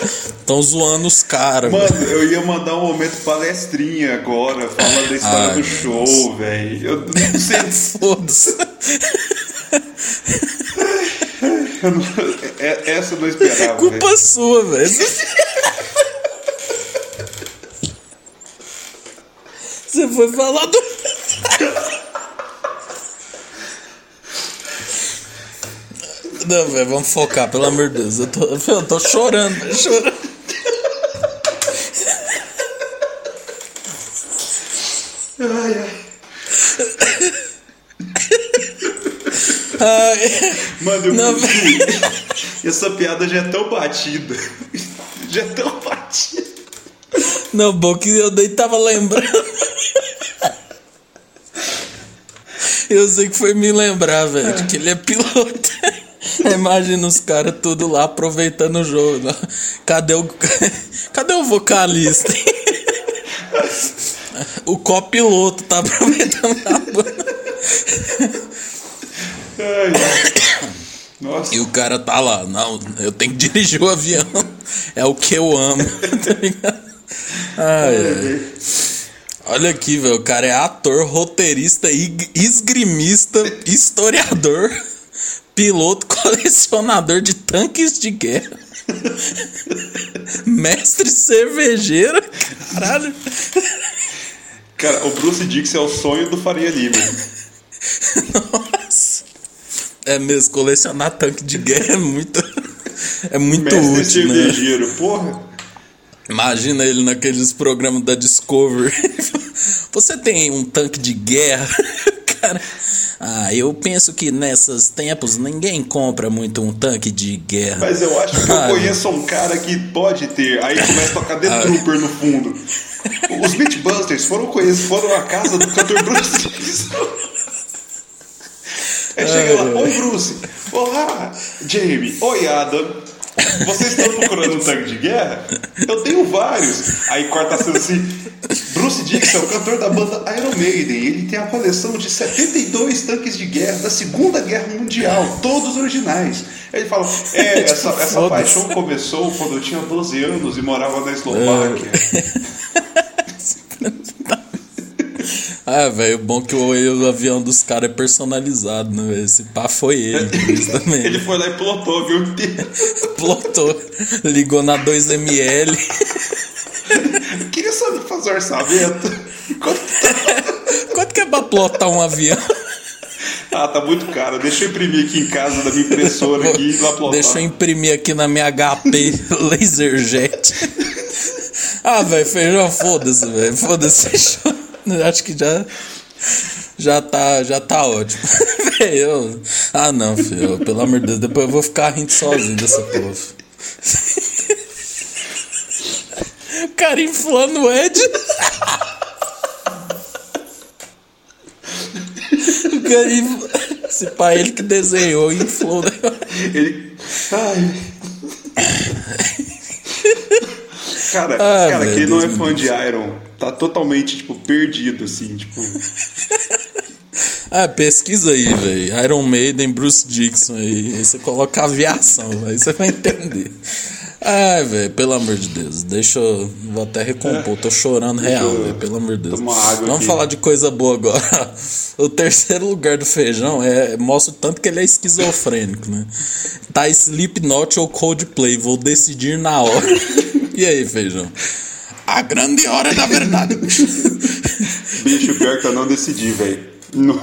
Tão zoando os caras, velho. Mano, eu ia mandar um momento palestrinha agora, falando da história Ai, do show, velho. Eu não sei. Foda-se. não- é- Essa eu não esperava. Culpa velho. sua, velho. Você foi falar do. Não, velho, vamos focar, pelo amor de Deus. Eu tô, eu tô chorando, chorando. Ai, ai. ai. Mano, eu não, Essa piada já é tão batida. Já é tão batida. Não, bom que eu nem tava lembrando. Eu sei que foi me lembrar, velho, é. que ele é piloto. Imagina os caras tudo lá aproveitando o jogo. né? Cadê o, cadê o vocalista? O copiloto tá aproveitando a banda. Nossa. E o cara tá lá, não, eu tenho que dirigir o avião. É o que eu amo, tá ligado? Ai, ai. Olha aqui, velho, o cara é ator, roteirista, esgrimista, historiador, piloto, colecionador de tanques de guerra, mestre cervejeiro, caralho. Cara, o Bruce Dix é o sonho do Faria Lima. Nossa. É mesmo, colecionar tanque de guerra é muito, é muito Mestre útil, né? cervejeiro, porra. Imagina ele naqueles programas da Discovery. Você tem um tanque de guerra? Cara, ah, eu penso que nesses tempos ninguém compra muito um tanque de guerra. Mas eu acho que eu Ah, conheço um cara que pode ter. Aí começa a tocar The Ah. Trooper no fundo. Os Beatbusters foram conhecer, foram à casa do cantor Bruce. Aí chega lá, oi Bruce, olá, Jamie, oi Adam. Vocês estão procurando um tanque de guerra? Eu tenho vários. Aí corta a assim. Bruce Dixon é o cantor da banda Iron Maiden. Ele tem a coleção de 72 tanques de guerra da Segunda Guerra Mundial, todos originais. Ele fala: É, essa, essa paixão começou quando eu tinha 12 anos e morava na Eslováquia. Ah, velho, bom que o, avião dos caras é personalizado, né? velho? Esse pá foi ele, também. Ele foi lá e pilotou, viu? Plotou, ligou na 2ML. Queria saber fazer orçamento. Quanto Quanto que é pra plotar um avião? Ah, tá muito caro. Deixa eu imprimir aqui em casa da minha impressora aqui e lá plotar. Deixa eu imprimir aqui na minha HP Laserjet. ah, velho, feijão, foda-se, velho. Foda-se. Acho que já. Já tá, já tá ótimo. Eu- ah não, filho, pelo amor de Deus, depois eu vou ficar rindo sozinho dessa porra. O cara inflando o Ed. O cara infla... Esse pai ele que desenhou e inflou negócio. Ele. Ai. Cara, Ah, cara quem não é Deus, fã de Iron tá totalmente, tipo, perdido, assim, tipo. Ah, pesquisa aí, velho. Iron Maiden, Bruce Dixon aí. Aí você coloca aviação, aí você vai entender. Ai, velho, pelo amor de Deus. Deixa eu. Vou até recompor. Tô chorando real, velho. Pelo amor de Deus. Vamos aqui. falar de coisa boa agora. O terceiro lugar do feijão é, mostra o tanto que ele é esquizofrênico, né? Tá Slipknot ou Coldplay. Vou decidir na hora. E aí, feijão? A grande hora da verdade. Bicho, pior que eu não decidi, velho. Não,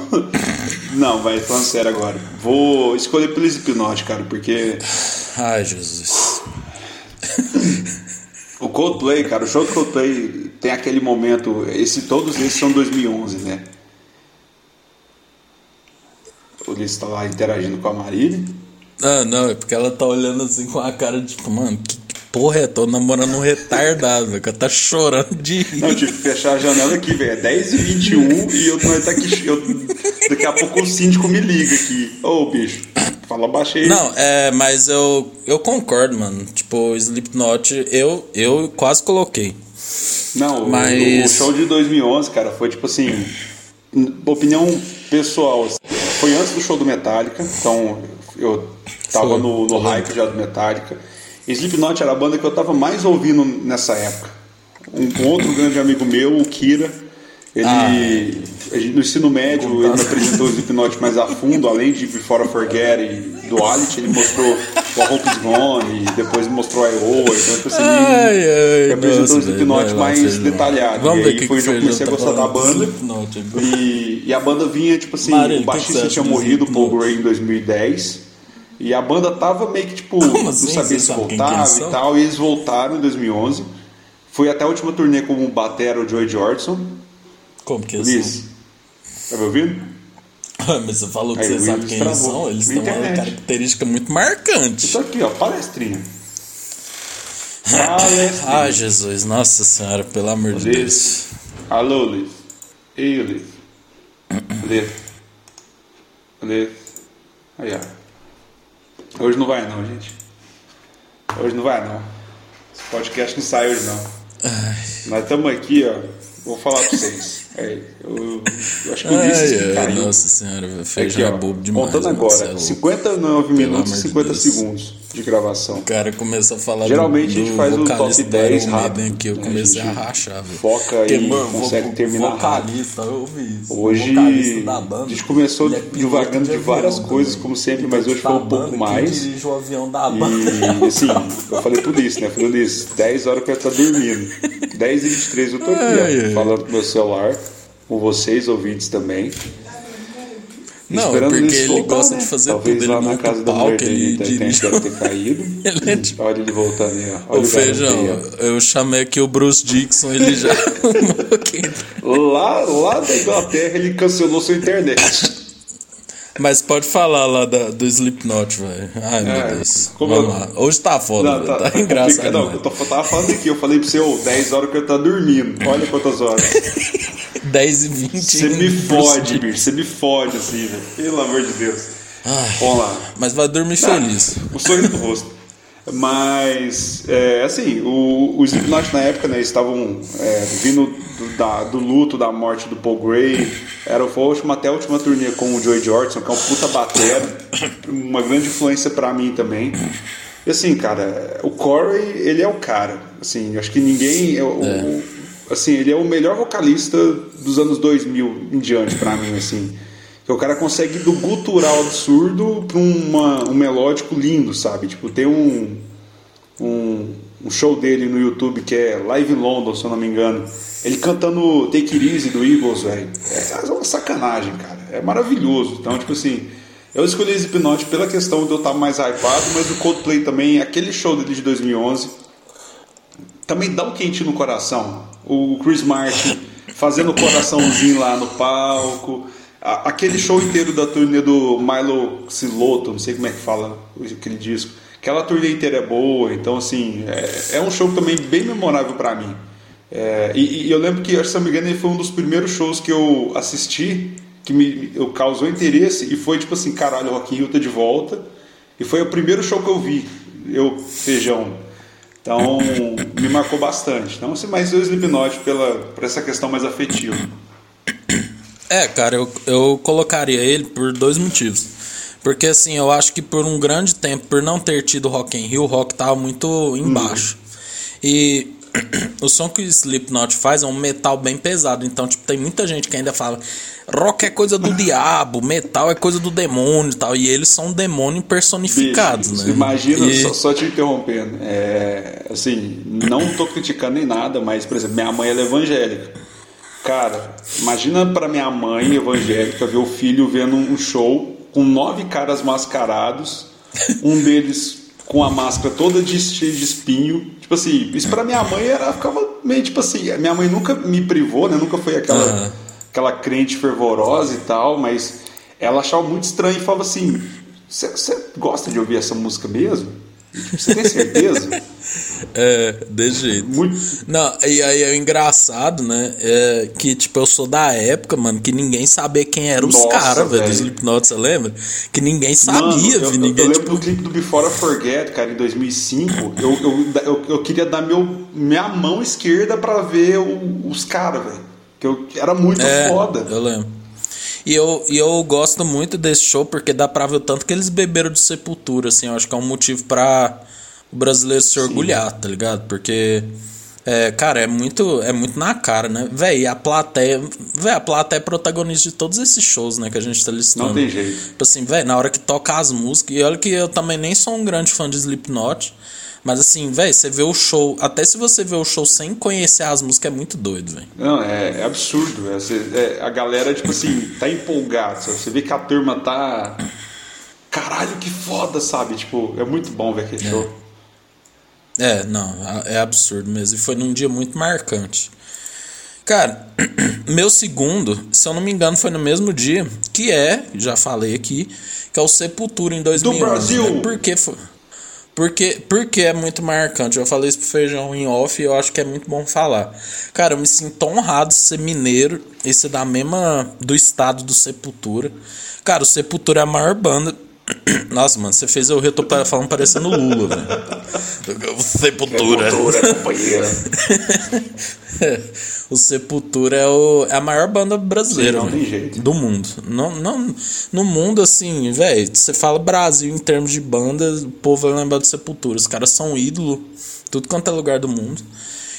não, vai, falando sério agora. Vou escolher pelo Slipknot, cara, porque Ai, Jesus. o Coldplay, cara, o show do Coldplay tem aquele momento. Esse, todos esses são 2011, né? O Ulisses tá lá interagindo com a Marília. Ah, não, é porque ela tá olhando assim com a cara de tipo, mano, que porra é? Tô namorando um retardado, que Ela tá chorando de rir. Não, eu tive que fechar a janela aqui, velho. É 10 e 21 e eu tô tá aqui. Eu, daqui a pouco o síndico me liga aqui. Ô, bicho, fala baixo aí. Não, é, mas eu, eu concordo, mano. Tipo, Slipknot, eu, eu quase coloquei. Não, o- Mas- o, show de 2011, cara, foi tipo assim. Opinião pessoal. assim, Foi antes do show do Metallica, então eu tava Foi, no, no hype já do Metallica. Slipknot era a banda que eu tava mais ouvindo nessa época. Um, um outro grande amigo meu, o Kira, ele. Ah. no ensino médio, ele me apresentou o Slipknot mais a fundo, além de Before I Forget e Duality, ele mostrou o Hope Is Gone e depois mostrou I.O. Então, tipo assim, Ai, ai, me apresentou nossa, o Slipknot mais detalhado. Vamos e aí o foi onde eu comecei a tá gostar da banda. E, e a banda vinha, tipo assim, Marília, o o baixista tinha do morrido, Paul Slipknot? Gray, em 2010. E a banda tava meio que, tipo, não assim? sabia se voltava e tal. E eles voltaram em 2011. Foi até a última turnê como batera o Joey Jordison. Como que é Liz, isso? tá me ouvindo? Mas você falou que Aí você sabe quem eles são. Eles têm uma característica muito marcante. Isso aqui, ó, palestrinha. Palestrinha. Ai, Jesus, nossa senhora, pelo amor de Deus. Liz. Alô, Liz. Ei, Liz. Liz. Liz. Aí, ó. Hoje não vai não, gente. Hoje não vai não. Esse podcast não sai hoje não. Nós estamos aqui, ó. Vou falar pra vocês. Aí, eu, eu acho que o Ulisses Ai, ai, nossa senhora, Aqui, feijão é ó, bobo demais. contando mano, cê é agora, louco. 59 minutos e de 50 Deus. segundos de gravação. O cara começou a falar Geralmente do, a gente faz o top do 10 Iron Maiden rápido, que eu né? comecei A a, rachar, velho. foca Porque, e mano, consegue terminar vocalista, eu ouvi isso. Hoje banda, a gente começou é divagando de avião várias coisas, também. como sempre, mas hoje da foi um pouco mais. Quem dirige o avião da banda. E assim, eu falei tudo isso, né? Falei Ulisses, 10 horas que eu estar dormindo. 10 e 23 eu tô aqui, Ai, ó, ai. falando com meu celular, com vocês, ouvintes também. Não, Esperando porque ele voltar, gosta né? de fazer Talvez tudo. Ele lá na monta casa o da mulher ele dele, internet dirige. deve ter caído. Ele é de- Olha ele voltando aí, ó. Olha o Feijão, garoto aí, eu chamei aqui o Bruce Dixon, ele já. Lá, lá da Inglaterra ele cancelou sua internet. Mas pode falar lá da- do Slipknot, velho. Ai, meu É, Deus. como Vamos eu- lá. Hoje tá foda, Não, tá, tá, tá engraçado. Não, né? eu tô, tava falando aqui, eu falei pra você, ô, 10 horas que eu tô dormindo. Olha quantas horas. 10 e 20. Você me Bruce fode, bicho. Você me fode assim, velho. Pelo amor de Deus. Ai, Vamos lá. mas vai dormir feliz. O sorriso do rosto. Mas, é, assim, o, o Slipknot na época, né, eles estavam é, vindo do, da- do luto da morte do Paul Gray. Era, foi a última, até a última turnê com o Joey Jordison, que é um puta batera. Uma grande influência pra mim também. E assim, cara, o Corey, ele é o cara. Assim, acho que ninguém... é o- o- assim, ele é o melhor vocalista dos anos 2000 em diante pra mim, assim. Que o cara consegue do gutural absurdo pra uma, um melódico lindo, sabe? Tipo, tem um, um, um show dele no YouTube que é Live in London, se eu não me engano. Ele cantando Take It Easy do Eagles, velho. É uma sacanagem, cara. É maravilhoso. Então, tipo assim, eu escolhi Slipknot pela questão de eu estar mais hypado, mas o Coldplay também, aquele show dele de 2011, também dá um quentinho no coração. O Chris Martin fazendo o coraçãozinho lá no palco. A- Aquele show inteiro da turnê do Milo Siloto, não sei como é que fala aquele disco. Aquela turnê inteira é boa, então assim, é, é um show também bem memorável pra mim. É, e, e eu lembro que, se não me engano, ele foi um dos primeiros shows que eu assisti que me, eu causou interesse e foi tipo assim, caralho, o Rock in Rio tá de volta. E foi o primeiro show que eu vi, eu, feijão. Então, me marcou bastante. Então, assim, mais o Slipknot pela, por essa questão mais afetiva. É, cara, eu, eu colocaria ele por dois motivos. Porque assim, eu acho que por um grande tempo, por não ter tido Rock in Rio, o rock tava muito embaixo. E o som que o Slipknot faz é um metal bem pesado. Então, tipo, tem muita gente que ainda fala rock é coisa do diabo, metal é coisa do demônio e tal. E eles são demônio personificados, Bicho, né? Imagina, E- só, só te interrompendo. É, assim, não tô criticando nem nada, mas, por exemplo, minha mãe é evangélica. Cara, imagina pra minha mãe evangélica ver o filho vendo um show com nove caras mascarados, um deles com a máscara toda de cheia de espinho. Tipo assim, isso pra minha mãe era ficava meio tipo assim, minha mãe nunca me privou, né? Nunca foi aquela Aham. aquela crente fervorosa e tal, mas ela achava muito estranho e falava assim: Você gosta de ouvir essa música mesmo? Você tem certeza? É, desse jeito. Muito. Não, e aí é engraçado, né? É que, tipo, eu sou da época, mano, que ninguém sabia quem eram os caras, velho, do. Slipknot, você lembra? Que ninguém sabia, Mano, eu, vi, eu- ninguém, eu lembro tipo... do clipe do Before I Forget, cara, em 2005. Eu, eu, eu, eu queria dar meu, minha mão esquerda pra ver o- os caras, velho. Que eu, era muito É, foda. eu lembro. E eu, e eu gosto muito desse show porque dá pra ver o tanto que eles beberam de sepultura, assim. Eu acho que é um motivo pra o brasileiro se orgulhar, tá ligado? Porque, é, cara, é muito, é muito na cara, né? Véi, a plateia. Véi, a plateia é protagonista de todos esses shows, né? Que a gente tá listando. Não tem jeito. Tipo assim, velho, na hora que toca as músicas. E olha que eu também nem sou um grande fã de Slipknot. Mas assim, velho, você vê o show. Até se você vê o show sem conhecer as músicas, é muito doido, velho. Não, é, é absurdo. Você- é, a galera, tipo assim, tá empolgada. sabe? Você vê que a turma tá. Caralho, que foda, sabe? Tipo, é muito bom ver aquele show. É, não, é absurdo mesmo. E foi num dia muito marcante. Cara, meu segundo, se eu não me engano, foi no mesmo dia, que é, já falei aqui, que é o Sepultura em 2011. Do Brasil! Né? Por que foi? Porque, porque é muito marcante. Eu falei isso pro Feijão em off e eu acho que é muito bom falar. Cara, eu me sinto honrado de ser mineiro e ser da mesma. do estado do Sepultura. Cara, o Sepultura é a maior banda nossa, mano, você fez eu tô falando parecendo Lula, velho. Sepultura. Sepultura, companheiro. o Sepultura é, o, é a maior banda brasileira Sim, jeito. do mundo. Não, não, no mundo, assim, velho, você fala Brasil em termos de banda, o povo vai lembrar do Sepultura. Os caras são ídolo, tudo quanto é lugar do mundo.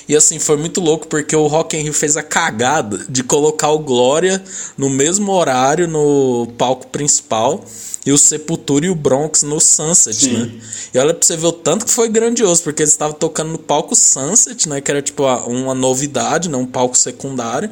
E assim, foi muito louco porque o Rock in Rio fez a cagada de colocar o Glória no mesmo horário no palco principal e o Sepultura e o Bronx no Sunset, Sim. né? E olha pra você ver o tanto que foi grandioso, porque eles estavam tocando no palco Sunset, né? Que era tipo uma novidade, né? Um palco secundário.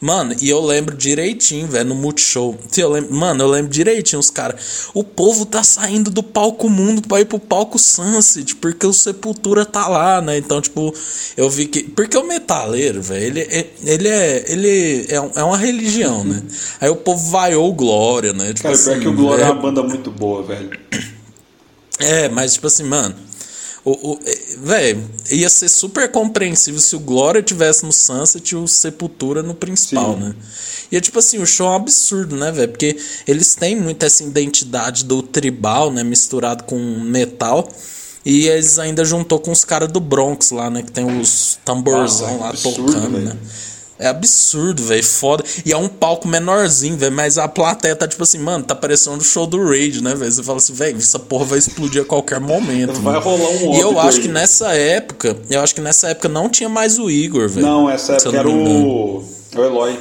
Mano, e eu lembro direitinho, velho, no Multishow. Eu lembro, mano, eu lembro direitinho os caras. O povo tá saindo do palco mundo pra ir pro palco Sunset, porque o Sepultura tá lá, né? Então, tipo, eu vi que. Porque o metaleiro, velho, ele, ele é. Ele é, é uma religião, né? Aí o povo vaiou Glória, né? Tipo cara, assim, pior que o Glória é... é uma banda muito boa, velho. É, mas tipo assim, mano. O, o, véi, ia ser super compreensível se o Glória tivesse no Sunset e o Sepultura no principal, Sim. né? E é tipo assim, o show é um absurdo, né, velho? Porque eles têm muito essa identidade do tribal, né? Misturado com metal. E eles ainda juntou com os caras do Bronx lá, né? Que tem os tamborzão Nossa, lá absurdo, tocando, véio. né? É absurdo, velho. Foda. E é um palco menorzinho, velho. Mas a plateia tá tipo assim, mano, tá parecendo o show do Rage, né, velho? Você fala assim, velho, essa porra vai explodir a qualquer momento. Vai mano. rolar um E eu acho que nessa época, eu acho que nessa época não tinha mais o Igor, velho. Não, essa época era o. o Eloy.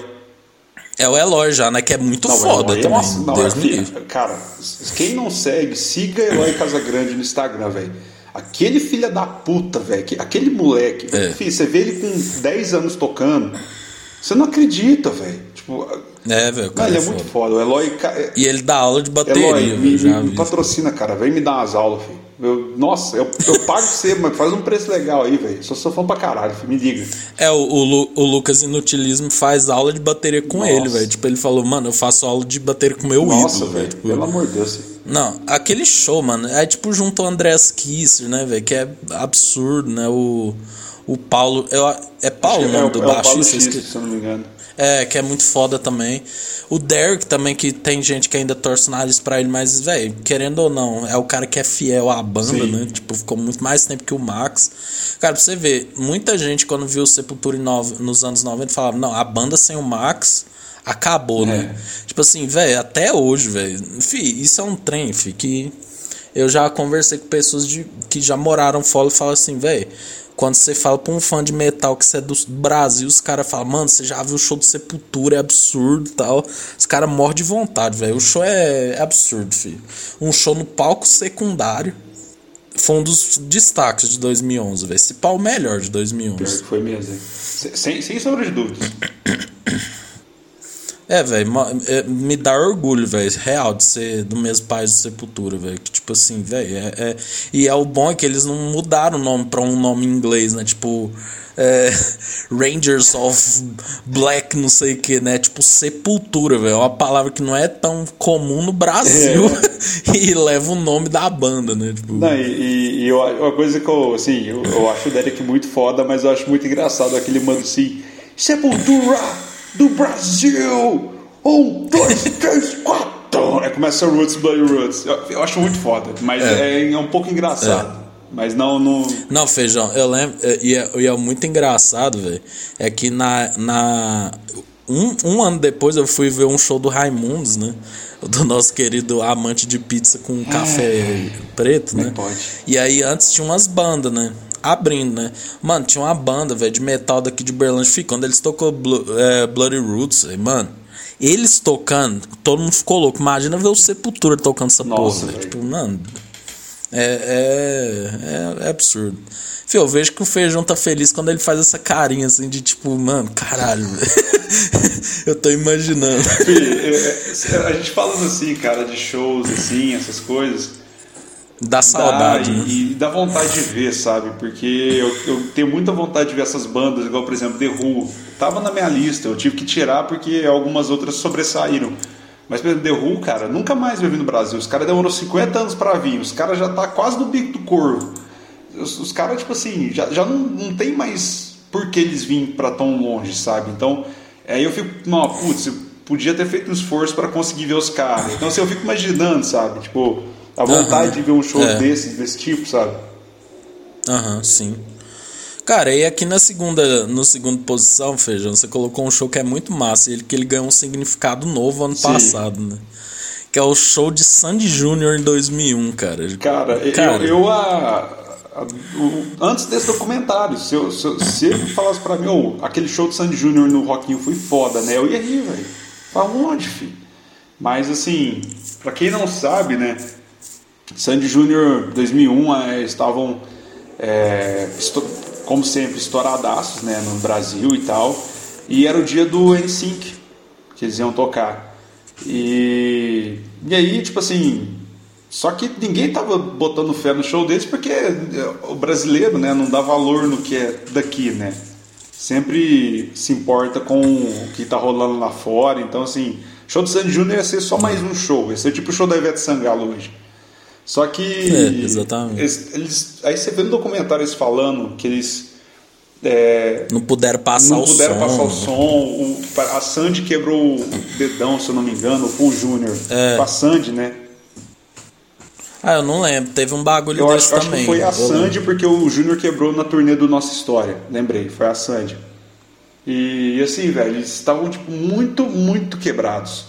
É o Eloy já, né? Que é muito não, foda Eloy, também. Nossa, não, Deus é, me Cara, quem não segue, siga Eloy Casagrande no Instagram, velho. Aquele filho da puta, velho. Aquele moleque. É. Filho, você vê ele com 10 anos tocando. Você não acredita, velho. Tipo, é, velho. Ele é, é muito foda. O Eloy. E ele dá aula de bateria. Eloy, me, me, me patrocina, cara. Vem me dar umas aulas, filho. Eu, nossa, eu, eu pago você, mas faz um preço legal aí, velho. Sou, sou fã pra caralho, filho. me diga. É, o, o, o, Lucas Inutilismo faz aula de bateria com nossa. ele, velho. Tipo, ele falou, mano, eu faço aula de bateria com meu nossa, ídolo, velho. Tipo, pelo amor de Deus. Não, aquele show, mano, é tipo junto ao Andreas Kisser, né, velho? Que é absurdo, né? O, o Paulo. É, é Paulo o nome é, do é baixista? se eu não me engano. É, que é muito foda também. O Derek também, que tem gente que ainda torce o nariz pra ele, mas, velho, querendo ou não, é o cara que é fiel à banda, Sim. né? Tipo, ficou muito mais tempo que o Max. Cara, pra você ver, muita gente quando viu o Sepultura nos anos 90 falava, não, a banda sem o Max acabou, é. né? Tipo assim, velho, até hoje, velho. Isso é um trem, fi, que eu já conversei com pessoas de, que já moraram fora e falam assim, velho quando você fala pra um fã de metal que você é do Brasil, os caras falam, mano, você já viu o show do Sepultura, é absurdo e tal. Os caras morrem de vontade, velho. O show é, absurdo, filho. Um show no palco secundário. Foi um dos destaques de 2011, velho. Esse pau melhor de 2011. Pior que foi mesmo, Sem, sem sombra de dúvidas. É, velho, é, me dá orgulho, velho, real, de ser do mesmo país do Sepultura, velho. Que, tipo assim, velho, é, é, E é o bom é que eles não mudaram o nome pra um nome em inglês, né? Tipo, é, Rangers of Black, não sei o que, né? Tipo, Sepultura, velho. É uma palavra que não é tão comum no Brasil é. e leva o nome da banda, né? Tipo... Não, e, e eu, uma coisa que eu, assim, eu, eu acho o Derek muito foda, mas eu acho muito engraçado aquele mano assim, Sepultura! Do Brasil! Um, dois, três, quatro! Aí começa Roots, Bloody Roots. Eu, eu, acho muito foda, mas é, é, é um pouco engraçado. É. Mas não, não. Não, feijão, eu lembro. É, e é, e é muito engraçado, velho. É que na. na um, um ano depois eu fui ver um show do Raimundos, né? Do nosso querido amante de pizza com café preto, né? Pode. E aí antes tinha umas bandas, né? Abrindo, né? Mano, tinha uma banda, velho, de metal daqui de Berlândia. Quando eles tocou é, Bloody Roots, mano, eles tocando, todo mundo ficou louco. Imagina ver o Sepultura tocando essa Nossa, porra, Tipo, mano, é, é, é, é absurdo. Fio, eu vejo que o Feijão tá feliz quando ele faz essa carinha assim de tipo, mano, caralho, eu tô imaginando. Fih, é, é, a gente falando assim, cara, de shows, assim, essas coisas Dá saudade. Dá, né? e, e, dá vontade de ver, sabe? Porque eu, eu, tenho muita vontade de ver essas bandas, igual por exemplo The Who. Tava na minha lista, eu tive que tirar porque algumas outras sobressaíram. Mas, por exemplo, The Who, cara, nunca mais vai vir no Brasil. Os caras demoraram 50 anos para vir, os caras já tá quase no bico do corvo. Os, os caras, tipo assim, já, já não, não tem mais por que eles virem para tão longe, sabe? Então, aí eu fico, não, putz, eu podia ter feito um esforço para conseguir ver os caras. Então, assim, eu fico imaginando, sabe? Tipo a vontade de ver um show é. desse, desse tipo, sabe? Aham, sim. Cara, e aqui na segunda, no segunda posição, Feijão, você colocou um show que é muito massa, ele que ele ganhou um significado novo ano Sim. passado, né? Que é o show de Sandy Júnior em 2001, cara. Cara, cara eu, eu a, antes desse documentário, se, eu, se, se ele falasse pra mim, oh, aquele show de Sandy Júnior no Rockinho foi foda, né? Eu ia rir, velho. Pra onde, filho? Mas assim, pra quem não sabe, né? Sandy Júnior 2001 é, estavam, é, como sempre, estouradaços né, no Brasil e tal. E era o dia do NSYNC que eles iam tocar. E, e aí, tipo assim, só que ninguém tava botando fé no show deles porque o brasileiro né, não dá valor no que é daqui, né? Sempre se importa com o que tá rolando lá fora. Então, assim, show do Sandy Júnior ia ser só mais um show. Ia ser tipo o show da Ivete Sangalo hoje. Só que. É, exatamente. Eles, eles, aí você vê no documentário eles falando que eles. É, não puderam passar não o puderam som. passar o som. O, a Sandy quebrou o dedão, se eu não me engano, o Jr. É. Com a Sandy, né? Ah, eu não lembro. Teve um bagulho eu desse acho, também. Acho que foi a Sandy porque o Júnior quebrou na turnê do Nossa História. Lembrei, foi a Sandy. E assim, velho, eles estavam tipo, muito, muito quebrados.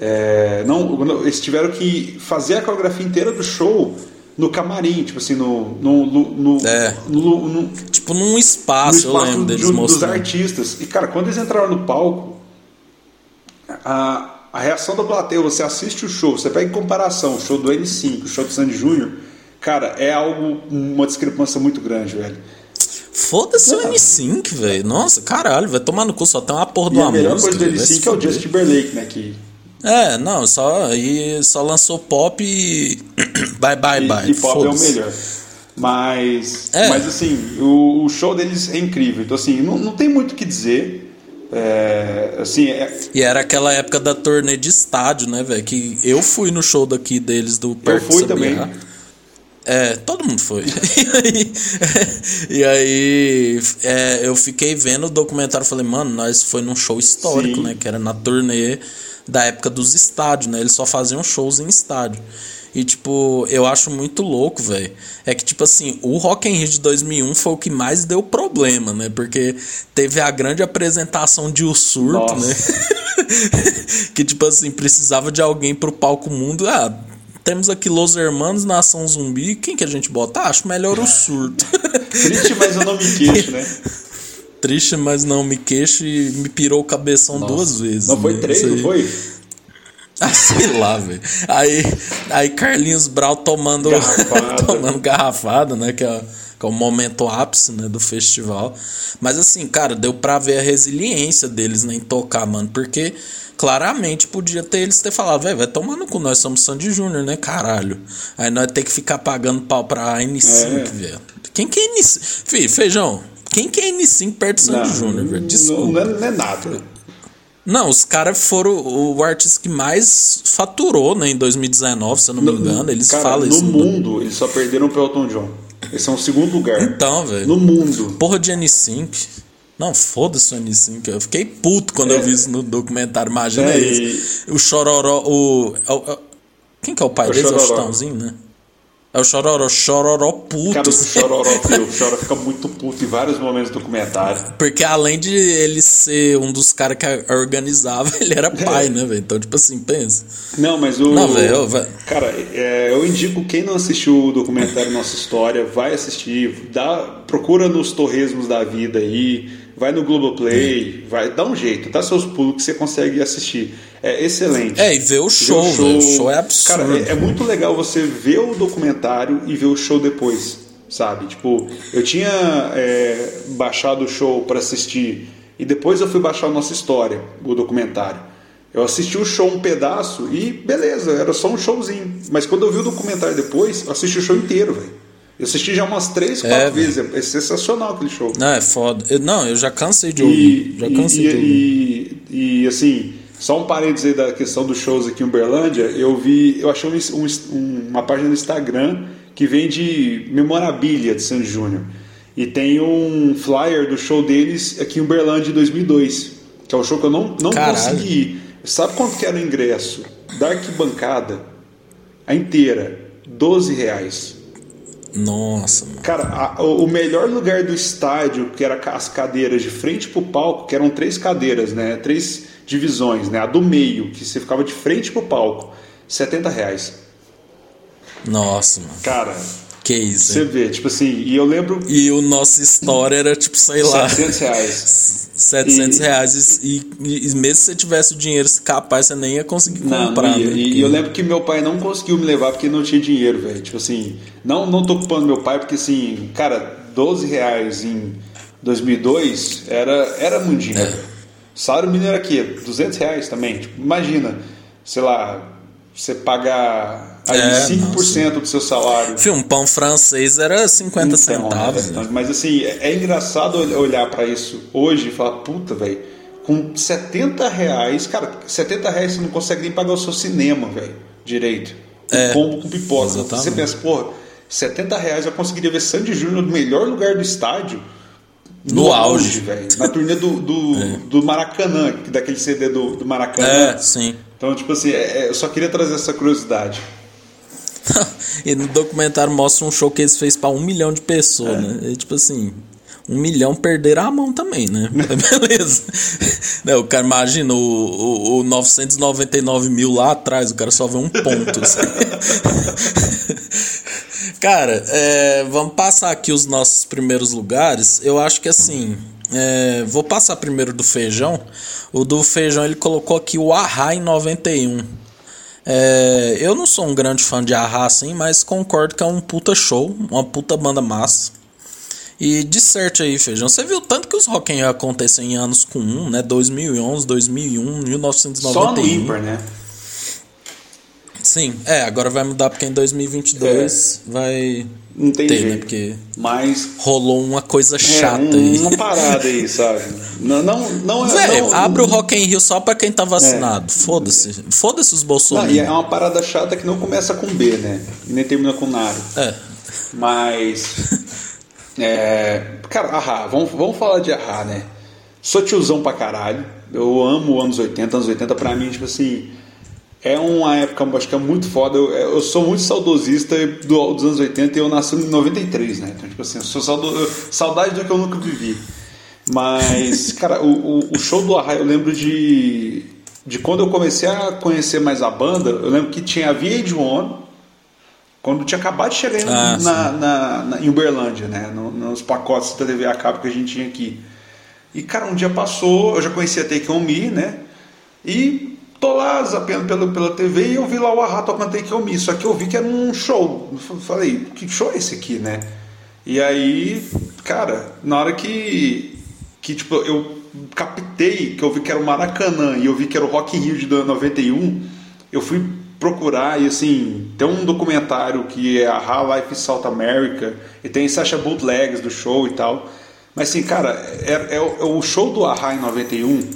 É, não, eles tiveram que fazer a coreografia inteira do show no camarim, tipo assim, no. no, no, é. no, no tipo num espaço, eu lembro deles de, dos artistas. E cara, quando eles entraram no palco, a, a reação da plateia, você assiste o show, você pega em comparação o show do N5, o show do Sandy Júnior, cara, é algo, uma discrepância muito grande, velho. Foda-se o N5, velho. Nossa, caralho, vai tomar no cu, só tem uma porra uma música. A melhor coisa do N5 é o Justin Timberlake, né? Que é, não, só e só lançou pop e bye bye e, bye. E pop é o melhor. Mas, é. mas assim, o, o, show deles é incrível. Então assim, não, não tem muito o que dizer. É, assim, é... E era aquela época da turnê de estádio, né, velho? Que eu fui no show daqui deles do Perto Eu fui também. É, todo mundo foi. e aí, é, eu fiquei vendo o documentário falei, mano, nós foi num show histórico, Sim. né? Que era na turnê da época dos estádios, né? Eles só faziam shows em estádio. E, tipo, eu acho muito louco, velho. É que, tipo assim, o Rock in Rio de 2001 foi o que mais deu problema, né? Porque teve a grande apresentação de O Surto, Nossa. né? que, tipo assim, precisava de alguém pro palco mundo. Ah, temos aqui Los Hermanos, Nação Zumbi. Quem que a gente bota? Ah, acho melhor O Surto. Triste, mas eu não me queixo, né? Triste, mas não me queixo e me pirou o cabeção Nossa. duas vezes. Não foi né? três, não foi? Ah, sei lá, velho. Aí, aí Carlinhos Brau tomando garrafada, tomando garrafada né? Que é, que é o momento ápice né, do festival. Mas assim, cara, deu pra ver a resiliência deles né, em tocar, mano. Porque claramente podia ter eles ter falado, velho, vai tomar no cu, nós somos Sandy Júnior, né, caralho. Aí nós ter que ficar pagando pau pra N5, é. velho. Quem que é N5? Fih, feijão, quem que é N5 perto do Sandy Júnior, velho? Desculpa. Não, não, é nada. Não, os caras foram o artista que mais faturou, né, em 2019, se eu não me engano. Eles cara, falam no isso. No mundo, eles só perderam pro Elton John. Esse é o segundo lugar. Então, velho. No mundo. Porra de N5. Não, foda-se o N5. Eu fiquei puto quando é. eu vi isso no documentário. Imagina é, isso. E... O Chororó. O, o, o, quem que é o pai é deles? É o Chitãozinho, né? É o Chororó, Chororó puto. Cara, o Chororó, o fica muito puto em vários momentos do documentário. Porque além de ele ser um dos caras que organizava, ele era pai, é. né, velho? Então, tipo assim, pensa. Não, mas o. Não, velho. Cara, é, eu indico quem não assistiu o documentário Nossa História, vai assistir. Dá, procura nos torresmos da vida aí vai no Globoplay, vai, dá um jeito, dá seus pulos que você consegue assistir. É excelente. É, e ver o show, ver o show, o show é absurdo. Cara, é, é, muito legal você ver o documentário e ver o show depois, sabe? Tipo, eu tinha é, baixado o show para assistir e depois eu fui baixar a nossa história, o documentário. Eu assisti o show um pedaço e beleza, era só um showzinho. Mas quando eu vi o documentário depois, eu assisti o show inteiro, velho. Eu assisti já umas três, quatro É, vezes. É sensacional aquele show. Não, é foda. Eu- não, eu já cansei de ouvir. E, já cansei e, de ouvir. e, e, assim, só um parênteses aí da questão dos shows aqui em Uberlândia, eu vi, eu achei um- um- uma página no Instagram que vende memorabilia de Sandy Júnior. E tem um flyer do show deles aqui em Uberlândia em 2002, que é um show que eu não, não Caralho. consegui ir. Sabe quanto que era o ingresso? Da arquibancada, a inteira, 12 reais. Nossa, mano. Cara, a- o melhor lugar do estádio, que era as cadeiras de frente pro palco, que eram três cadeiras, né? Três divisões, né? A do meio, que você ficava de frente pro palco, 70 reais. Nossa, mano. Cara, Isso, você vê, tipo assim, e eu lembro E o nosso história era tipo, sei lá. 700 reais. 700 E- reais e, e- mesmo se você tivesse o dinheiro capaz, você nem ia conseguir Não, comprar. não ia. né? E, e eu lembro que meu pai não conseguiu me levar porque não tinha dinheiro, velho. Tipo assim, não, não tô culpando meu pai porque assim, cara, 12 reais em 2002 era, era muito dinheiro. É. Salário mínimo era aqui, 200 reais também. Tipo, imagina, sei lá, você pagar aí É, 5% do seu salário. Enfim, um pão francês era 50 Então, centavos. né, né? velho? Mas assim, é, é engraçado ol- olhar pra isso hoje e falar, puta, velho, com 70 reais, cara, 70 reais você não consegue nem pagar o seu cinema, velho, direito. Um É, combo com pipoca. exatamente. Você pensa, porra, 70 reais eu conseguiria ver Sandy Júnior no melhor lugar do estádio. No auge. velho. Na turnê do, do, do Maracanã, daquele CD do, do Maracanã. É, sim. Então, tipo assim, é- é, eu só queria trazer essa curiosidade. e no documentário mostra um show que eles fez pra um milhão de pessoas, É. né? E, tipo assim, um milhão perderam a mão também, né? Beleza. Né, o cara imagina o, o, o 999 mil lá atrás, o cara só vê um ponto. assim. cara, é, vamos passar aqui os nossos primeiros lugares. Eu acho que assim. é, vou passar primeiro do feijão. O do feijão ele colocou aqui o Arra em 91. É, eu não sou um grande fã de Arra assim, mas concordo que é um puta show, uma puta banda massa. E de certo aí, Feijão, você viu tanto que os Rock in Rio acontecem em anos com um, né? 2011, 2001, 1991. Só no ímpar, né? Sim, é, agora vai mudar porque em 2022 vai Não tem ter, jeito. né? Porque Mas rolou uma coisa É, chata um- aí. Uma parada aí, sabe? Não, não, não é. Velho, não- abre o Rock in Rio só pra quem tá vacinado. Foda-se. Foda-se os Não, bolsonaros. e é uma parada chata que não começa com B, né? E nem termina com Naro. É. Mas. É, cara, Ahá, vamos, vamos falar de Ahá, né? Sou tiozão pra caralho. Eu amo anos 80. Anos 80 pra mim, tipo assim. É uma época, acho que é muito foda. Eu, eu sou muito saudosista do- dos anos 80 e eu nasci em 93, né? Então, tipo assim, eu sou saudo, saudade do que eu nunca vivi. Mas, cara, o, o, show do Arraia eu lembro de, de quando eu comecei a conhecer mais a banda. Eu lembro que tinha a VH1, quando tinha acabado de chegar em- Ah, na, na, na- em Uberlândia, né? No- nos pacotes da TV a cabo que a gente tinha aqui. E, cara, um dia passou, eu já conhecia Take On Me, né? E tô lá zapeando pela, pela TV e eu vi lá o Arra tocando Take On Me. Só que eu vi que era um show. Eu falei, que show é esse aqui, né? E aí, cara, na hora que, que tipo, eu captei que eu vi que era o Maracanã e eu vi que era o Rock in Rio de 91, eu fui procurar e assim, tem um documentário que é a High Life South America e tem Sasha bootlegs do show e tal. Mas assim, cara, é, é é o show do Ahá em 91,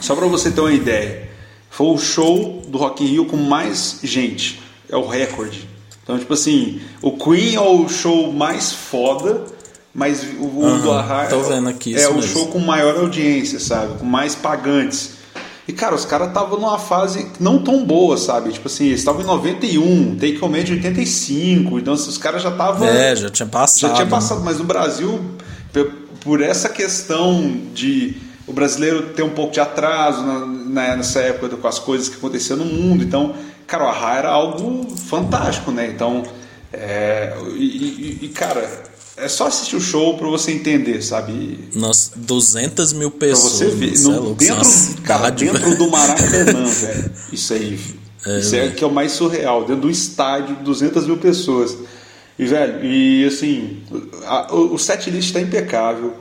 só pra você ter uma ideia, foi o show do Rock in Rio com mais gente, é o recorde. Então, tipo assim, o Queen é o show mais foda, mas o, Aham, do vendo aqui, é isso o show com maior audiência, sabe? Com mais pagantes. E, cara, os caras estavam numa fase não tão boa, sabe? Tipo assim, eles estavam em 91, Take On Me de 85, então assim, os caras já estavam... É, já tinha passado. Já tinha né? passado, mas no Brasil, por essa questão de o brasileiro ter um pouco de atraso na- na- nessa época com as coisas que aconteciam no mundo, então, cara, o Ahá era algo fantástico, né? Então, é, e, e- cara, é só assistir o show pra você entender, sabe? Nossa, 200 mil Pra pessoas. você ver, é no- louco, é uma dentro, cara, dentro do Maracanã, velho. Isso aí. isso é velho. que é o mais surreal. Dentro do estádio, 200 mil pessoas. E, velho, e assim, a- o, o set list tá impecável.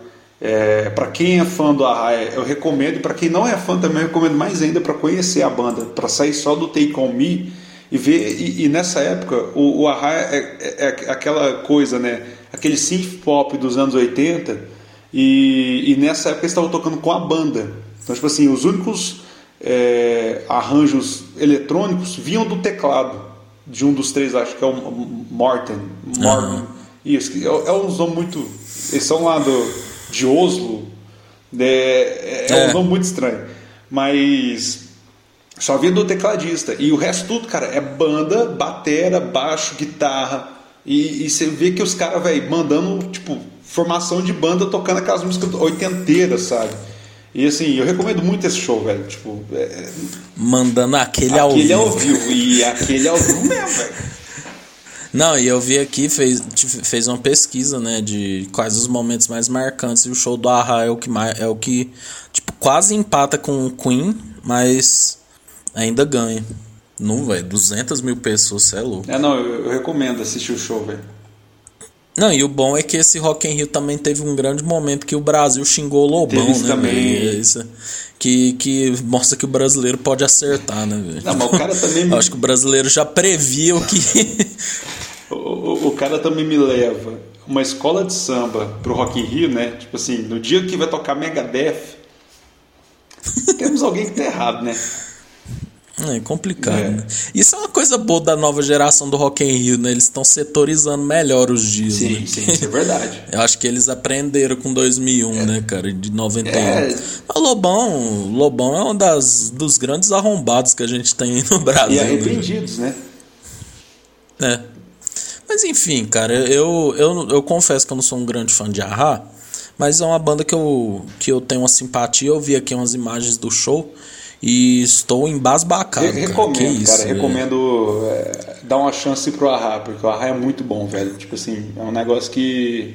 É, para quem é fã do Arraia, eu recomendo, e para quem não é fã também, eu recomendo mais ainda para conhecer a banda, para sair só do Take On Me e ver. E, e nessa época, o, o Arraia é, é, é, aquela coisa, né? Aquele synth pop dos anos 80, e, e nessa época eles estavam tocando com a banda. Então, tipo assim, os únicos é, arranjos eletrônicos vinham do teclado de um dos três, acho que é o Morten. Morten. Uhum. Isso, é, é um nome muito. Eles são lá do de Oslo, é, é, é. um nome muito estranho. Mas só vinha do tecladista. E o resto tudo, cara, é banda, batera, baixo, guitarra. E, e você vê que os caras, velho, mandando, tipo, formação de banda tocando aquelas músicas oitenteiras, sabe? E assim, eu recomendo muito esse show, velho. Tipo, é... Mandando aquele, aquele ao vivo. Aquele ao vivo. E aquele ao vivo mesmo, velho. Não, e eu vi aqui, fez, fez uma pesquisa, né, de quais os momentos mais marcantes, e o show do Ahá é o que mais, é o que, tipo, quase empata com o Queen, mas ainda ganha. Não, velho, 200 mil pessoas, você é louco. É, não, eu, eu recomendo assistir o show, velho. Não, e o bom é que esse Rock in Rio também teve um grande momento que o Brasil xingou o Lobão, né? Também. Isso, que, que mostra que o brasileiro pode acertar, né, velho? Não, mas o cara também. Eu acho que o brasileiro já previa o que. o, o, o, cara também me leva uma escola de samba pro Rock in Rio, né? Tipo assim, no dia que vai tocar Megadeth, temos alguém que tá errado, né? É complicado, é. né? Isso é uma coisa boa da nova geração do Rock in Rio, né? Eles estão setorizando melhor os dias. Sim, né? sim, isso é verdade. Eu acho que eles aprenderam com 2001, é. né, cara? De 91. É. o Lobão, Lobão é um das, dos grandes arrombados que a gente tem no Brasil. E né? arrependidos, né? né? É. Mas enfim, cara, eu, eu, eu confesso que eu não sou um grande fã de Ahá, mas é uma banda que eu, que eu tenho uma simpatia. Eu vi aqui umas imagens do show. E estou embasbacado. Re recomendo, cara. Isso, cara recomendo é, dar uma chance pro Arra, porque o Arra é muito bom, velho. Tipo assim, é um negócio que.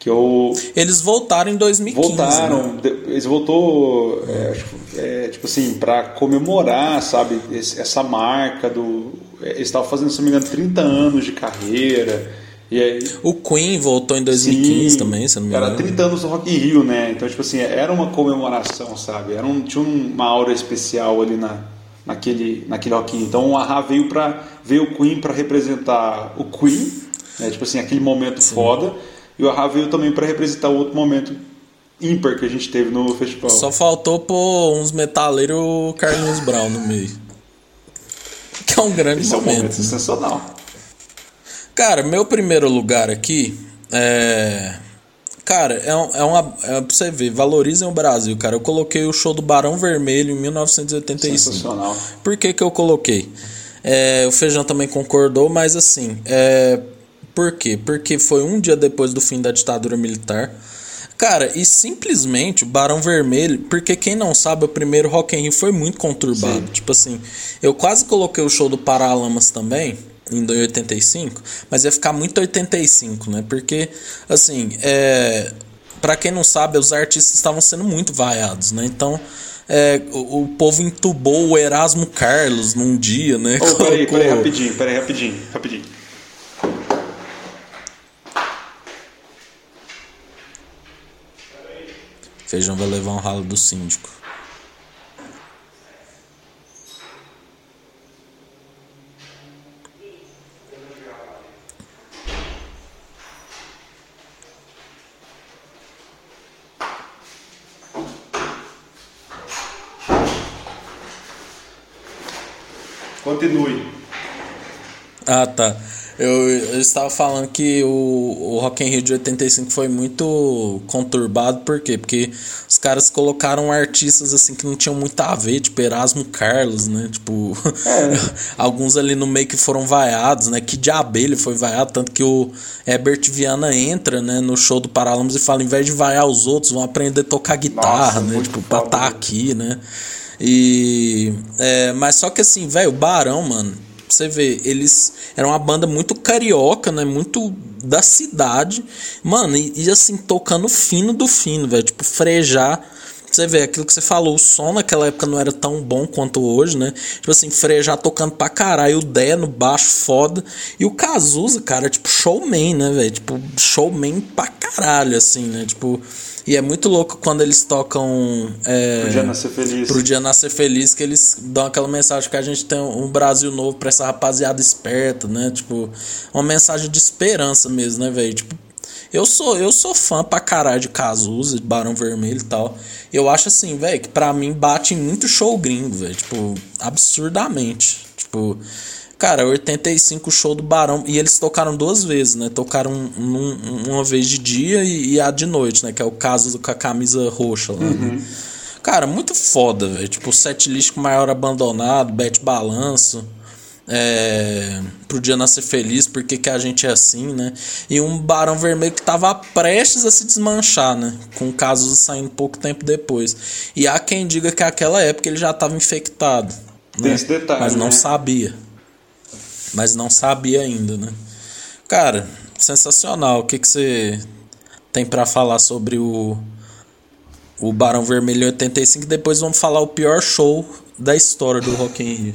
que eu. Eles voltaram em 2015. Voltaram, né? eles voltou, é, é, tipo assim, para comemorar, sabe, essa marca do. Eles estavam fazendo, se não me engano, 30 anos de carreira. E aí, o Queen voltou em 2015 sim, também, se não me engano. Era 30 anos do Rock in Rio, né? Então, tipo assim, era uma comemoração, sabe? Era um, tinha uma aura especial ali na, naquele, naquele Rock in Rio. Então, o Ahá veio, pra, veio o Queen para representar o Queen, né? Tipo assim, aquele momento sim. foda. E o Ahá veio também para representar o outro momento ímpar que a gente teve no festival. Só faltou pôr uns metaleiros Carlinhos Brown no meio. Que é um grande Esse momento. É um momento né? sensacional. Cara, meu primeiro lugar aqui é. Cara, é, é uma. É pra você ver, valorizem o Brasil, cara. Eu coloquei o show do Barão Vermelho em 1985. Sensacional. Por que, que eu coloquei? É, o Feijão também concordou, mas assim. É, por quê? Porque foi um dia depois do fim da ditadura militar. Cara, e simplesmente o Barão Vermelho, porque quem não sabe, o primeiro Rock in Rio foi muito conturbado. Sim. Tipo assim, eu quase coloquei o show do Paralamas também em 85, mas ia ficar muito 85, né? Porque, assim, é, para quem não sabe, os artistas estavam sendo muito vaiados, né? Então, é, o, o, povo entubou o Erasmo Carlos num dia, né? Oh, peraí, peraí, rapidinho, peraí, rapidinho, rapidinho. Feijão vai levar um ralo do síndico. Continue. Ah, tá. Eu, eu, estava falando que o, o Rock in Rio de 85 foi muito conturbado, por quê? Porque os caras colocaram artistas assim que não tinham muito a ver, tipo Erasmo Carlos, né? Tipo, é. alguns ali no meio que foram vaiados, né? Que Diabelho foi vaiado, tanto que o Herbert Viana entra, né, no show do Paralamas e fala, em vez de vaiar os outros, vão aprender a tocar guitarra, Nossa, né? Tipo, pra estar tá aqui, né? E. É, mas só que assim, velho, o Barão, mano, você vê, eles eram uma banda muito carioca, né? Muito da cidade. Mano, e, e assim, tocando fino do fino, velho. Tipo, frejar. Você vê aquilo que você falou, o som naquela época não era tão bom quanto hoje, né? Tipo assim, Frejá tocando pra caralho, o Dé no baixo foda. E o Cazuza, cara, tipo, showman, né, velho? Tipo, showman pra caralho, assim, né? Tipo. E é muito louco quando eles tocam. É, pro Dia Nascer Feliz. Pro Dia Nascer Feliz, que eles dão aquela mensagem que a gente tem um Brasil novo pra essa rapaziada esperta, né? Tipo, uma mensagem de esperança mesmo, né, velho? Tipo, eu sou, eu sou fã pra caralho de Cazuza, de Barão Vermelho e tal. Eu acho assim, velho, que pra mim bate muito show gringo, velho. Tipo, absurdamente. Tipo, Cara, 85 show do Barão. E eles tocaram duas vezes, né? Tocaram num, uma vez de dia e, e, a de noite, né? Que é o caso com a camisa roxa lá. Né? Uhum. Né? Cara, muito foda, velho. Tipo, set list maior abandonado, bet balanço. É, pro dia nascer feliz, porque que a gente é assim, né? E um barão vermelho que tava prestes a se desmanchar, né? Com casos saindo pouco tempo depois. E há quem diga que naquela época ele já estava infectado. Tem né? esse detalhe. Mas não né? sabia mas não sabia ainda, né? Cara, sensacional. O que, que você tem para falar sobre o, o Barão Vermelho 85? Depois vamos falar o pior show da história do Rock in Rio.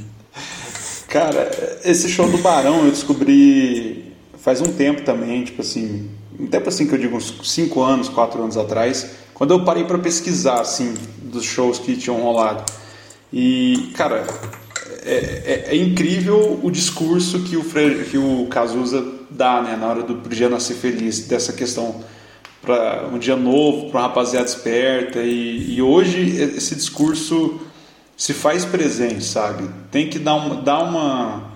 Cara, esse show do Barão eu descobri faz um tempo também, tipo assim, um tempo assim que eu digo uns 5 anos, 4 anos atrás, quando eu parei para pesquisar assim dos shows que tinham rolado. E, cara, é, é, é, incrível o discurso que o, Fre que o Cazuza dá né, na hora do dia nascer feliz, dessa questão para um dia novo, para uma rapaziada esperta. E, e, hoje esse discurso se faz presente, sabe? Tem que dar uma, dar uma,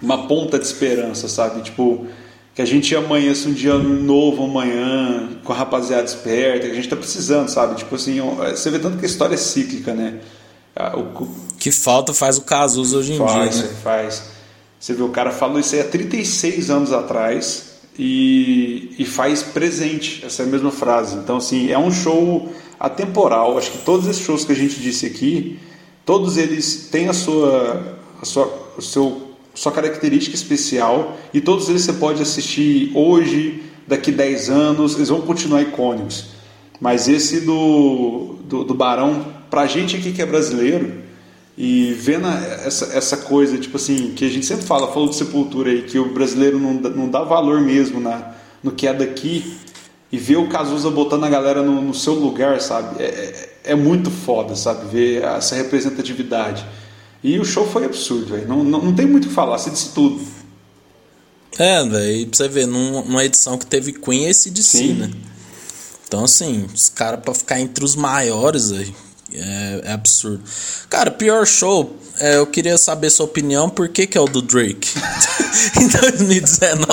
uma ponta de esperança, sabe? Tipo, que a gente amanheça um dia novo amanhã, com a rapaziada esperta, que a gente está precisando, sabe? Tipo assim, você vê tanto que a história é cíclica, né? O, que falta faz o Cazuza hoje em faz, dia. Né? Faz. Você vê, o cara falou isso aí há 36 anos atrás e, e faz presente essa mesma frase. Então, assim, é um show atemporal. Acho que todos esses shows que a gente disse aqui, todos eles têm a sua, a sua, o seu, sua característica especial e todos eles você pode assistir hoje, daqui 10 anos, eles vão continuar icônicos. Mas esse do, do, do Barão pra gente aqui que é brasileiro e vendo essa, essa coisa, tipo assim, que a gente sempre fala, falou de sepultura aí, que o brasileiro não, não dá valor mesmo na, no que é daqui, e ver o Cazuza botando a galera no, no seu lugar, sabe? É, é, é, muito foda, sabe? Ver essa representatividade. E o show foi absurdo, velho. Não, não, não tem muito o que falar, você disse tudo. É, velho, pra você ver, numa edição que teve Queen esse de si, né? Então, assim, os caras pra ficar entre os maiores, velho é, é absurdo. Cara, pior show, é, eu queria saber sua opinião, por que, que é o do Drake? em 2019.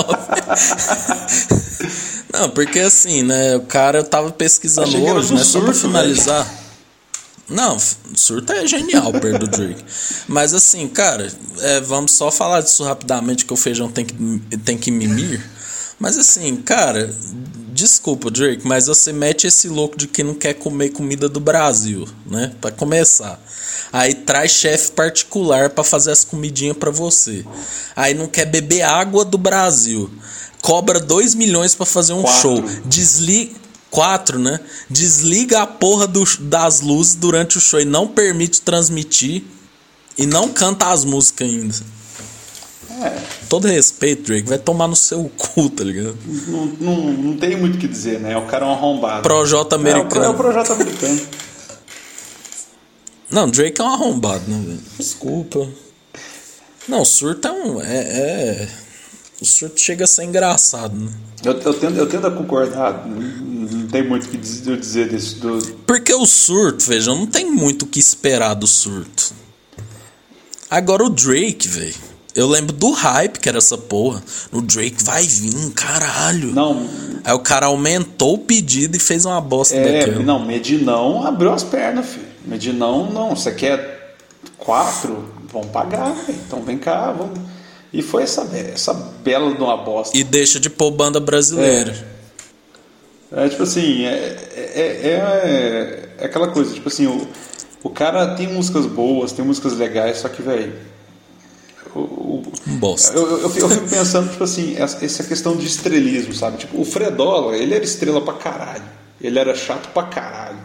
Não, porque assim, né? O cara eu tava pesquisando hoje, né? Surto, só pra finalizar. Velho. Não, surto é genial perto do Drake. Mas assim, cara, é, vamos só falar disso rapidamente que o feijão tem que, tem que mimir. Mas assim, cara, desculpa, Drake, mas você mete esse louco de que não quer comer comida do Brasil, né? Para começar. Aí traz chefe particular para fazer as comidinhas para você. Aí não quer beber água do Brasil. Cobra 2 milhões para fazer um Quatro. show. Desliga quatro, né? Desliga a porra do, das luzes durante o show e não permite transmitir e não canta as músicas ainda. É. Todo respeito, Drake, vai tomar no seu cu, tá ligado? Não, não, não tem muito o que dizer, né? O cara é um arrombado. Projota americano. É, o, é o projeto americano. não, Drake é um arrombado, né, velho? Desculpa. Não, o surto é um. É, é, O surto chega a ser engraçado, né? Eu, eu, tendo, eu tendo a concordar, não, não tem muito o que dizer desse. Do... Porque o surto, veja, não tem muito o que esperar do surto. Agora o Drake, velho. Eu lembro do hype que era essa porra. O Drake vai vir, caralho. Não. Aí o cara aumentou o pedido e fez uma bosta é, daquela. Não, Medinão abriu as pernas, filho. Medinão, não. Você quer quatro? Vão pagar, então vem cá, vamos. E foi essa, essa bela de uma bosta. E deixa de pôr banda brasileira. É, é tipo assim, é, é, é, é, aquela coisa, tipo assim, o, o cara tem músicas boas, tem músicas legais, só que, velho o, Bosta. Eu, eu, eu, fico pensando, tipo assim, essa questão de estrelismo, sabe? Tipo, o Fredola, ele era estrela pra caralho. Ele era chato pra caralho.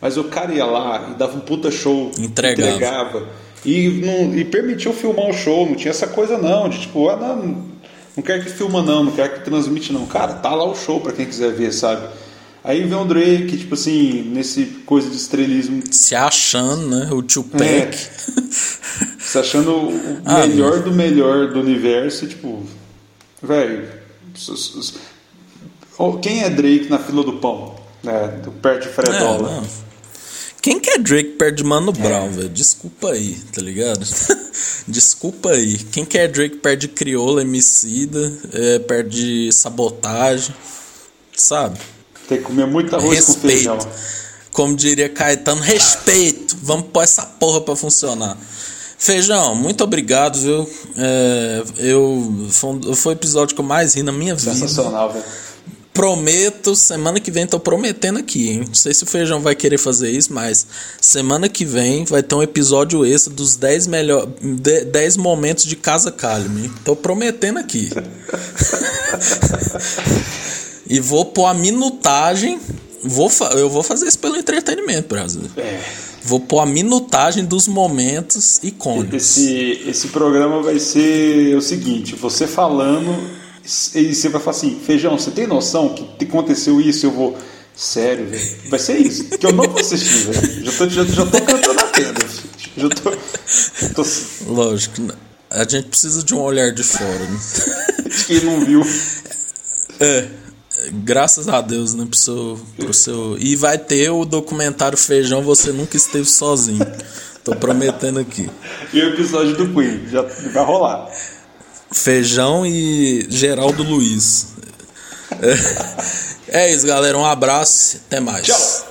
Mas o cara ia lá e dava um puta show, Entregava. entregava e, não, e permitiu filmar o show, não tinha essa coisa não, de tipo, ah, não, não quero que filma não, não quero que transmite não. Cara, tá lá o show pra quem quiser ver, sabe? Aí vem o Drake, tipo assim, nesse coisa de estrelismo. Se achando, né? O Tupac. É. Se achando o Ah, melhor do melhor do universo, tipo, velho. Quem é Drake na fila do pão? Né? Perto de É, Fredola. não. Quem que é Drake perto de Mano Brown, velho? Desculpa aí, tá ligado? Desculpa aí. Quem que é Drake perto de Crioula, Emicida, é, perto de Sabotagem, sabe? Tem que comer muito arroz com feijão. Respeito. Como diria Caetano, respeito. Vamos pôr essa porra pra funcionar. Feijão, muito obrigado, viu? É, eu, foi, foi o episódio que eu mais ri na minha vida. Sensacional, velho. Prometo, semana que vem tô prometendo aqui, hein? Não sei se o Feijão vai querer fazer isso, mas semana que vem vai ter um episódio extra dos 10 melhor, de- 10 momentos de Casa Calme. Tô prometendo aqui. e vou pôr a minutagem, vou eu vou fazer isso pelo entretenimento, Brasil. É. Vou pôr a minutagem dos momentos icônicos. Esse, esse programa vai ser o seguinte: você falando, e você vai falar assim, feijão, você tem noção que aconteceu isso? Eu vou. Sério, velho. Vai ser isso. Que eu não vou assistir, velho. Já tô, já, já tô cantando a pedra. Já tô. tô Lógico, né? a gente precisa de um olhar de fora, né? quem não viu. É, graças a Deus, né? Pro seu, pro seu... E vai ter o documentário Feijão Você Nunca Esteve Sozinho. Tô prometendo aqui. E o episódio do Queen. Já vai rolar. Feijão e Geraldo Luiz. É, é isso, galera. Um abraço. Até mais. Tchau.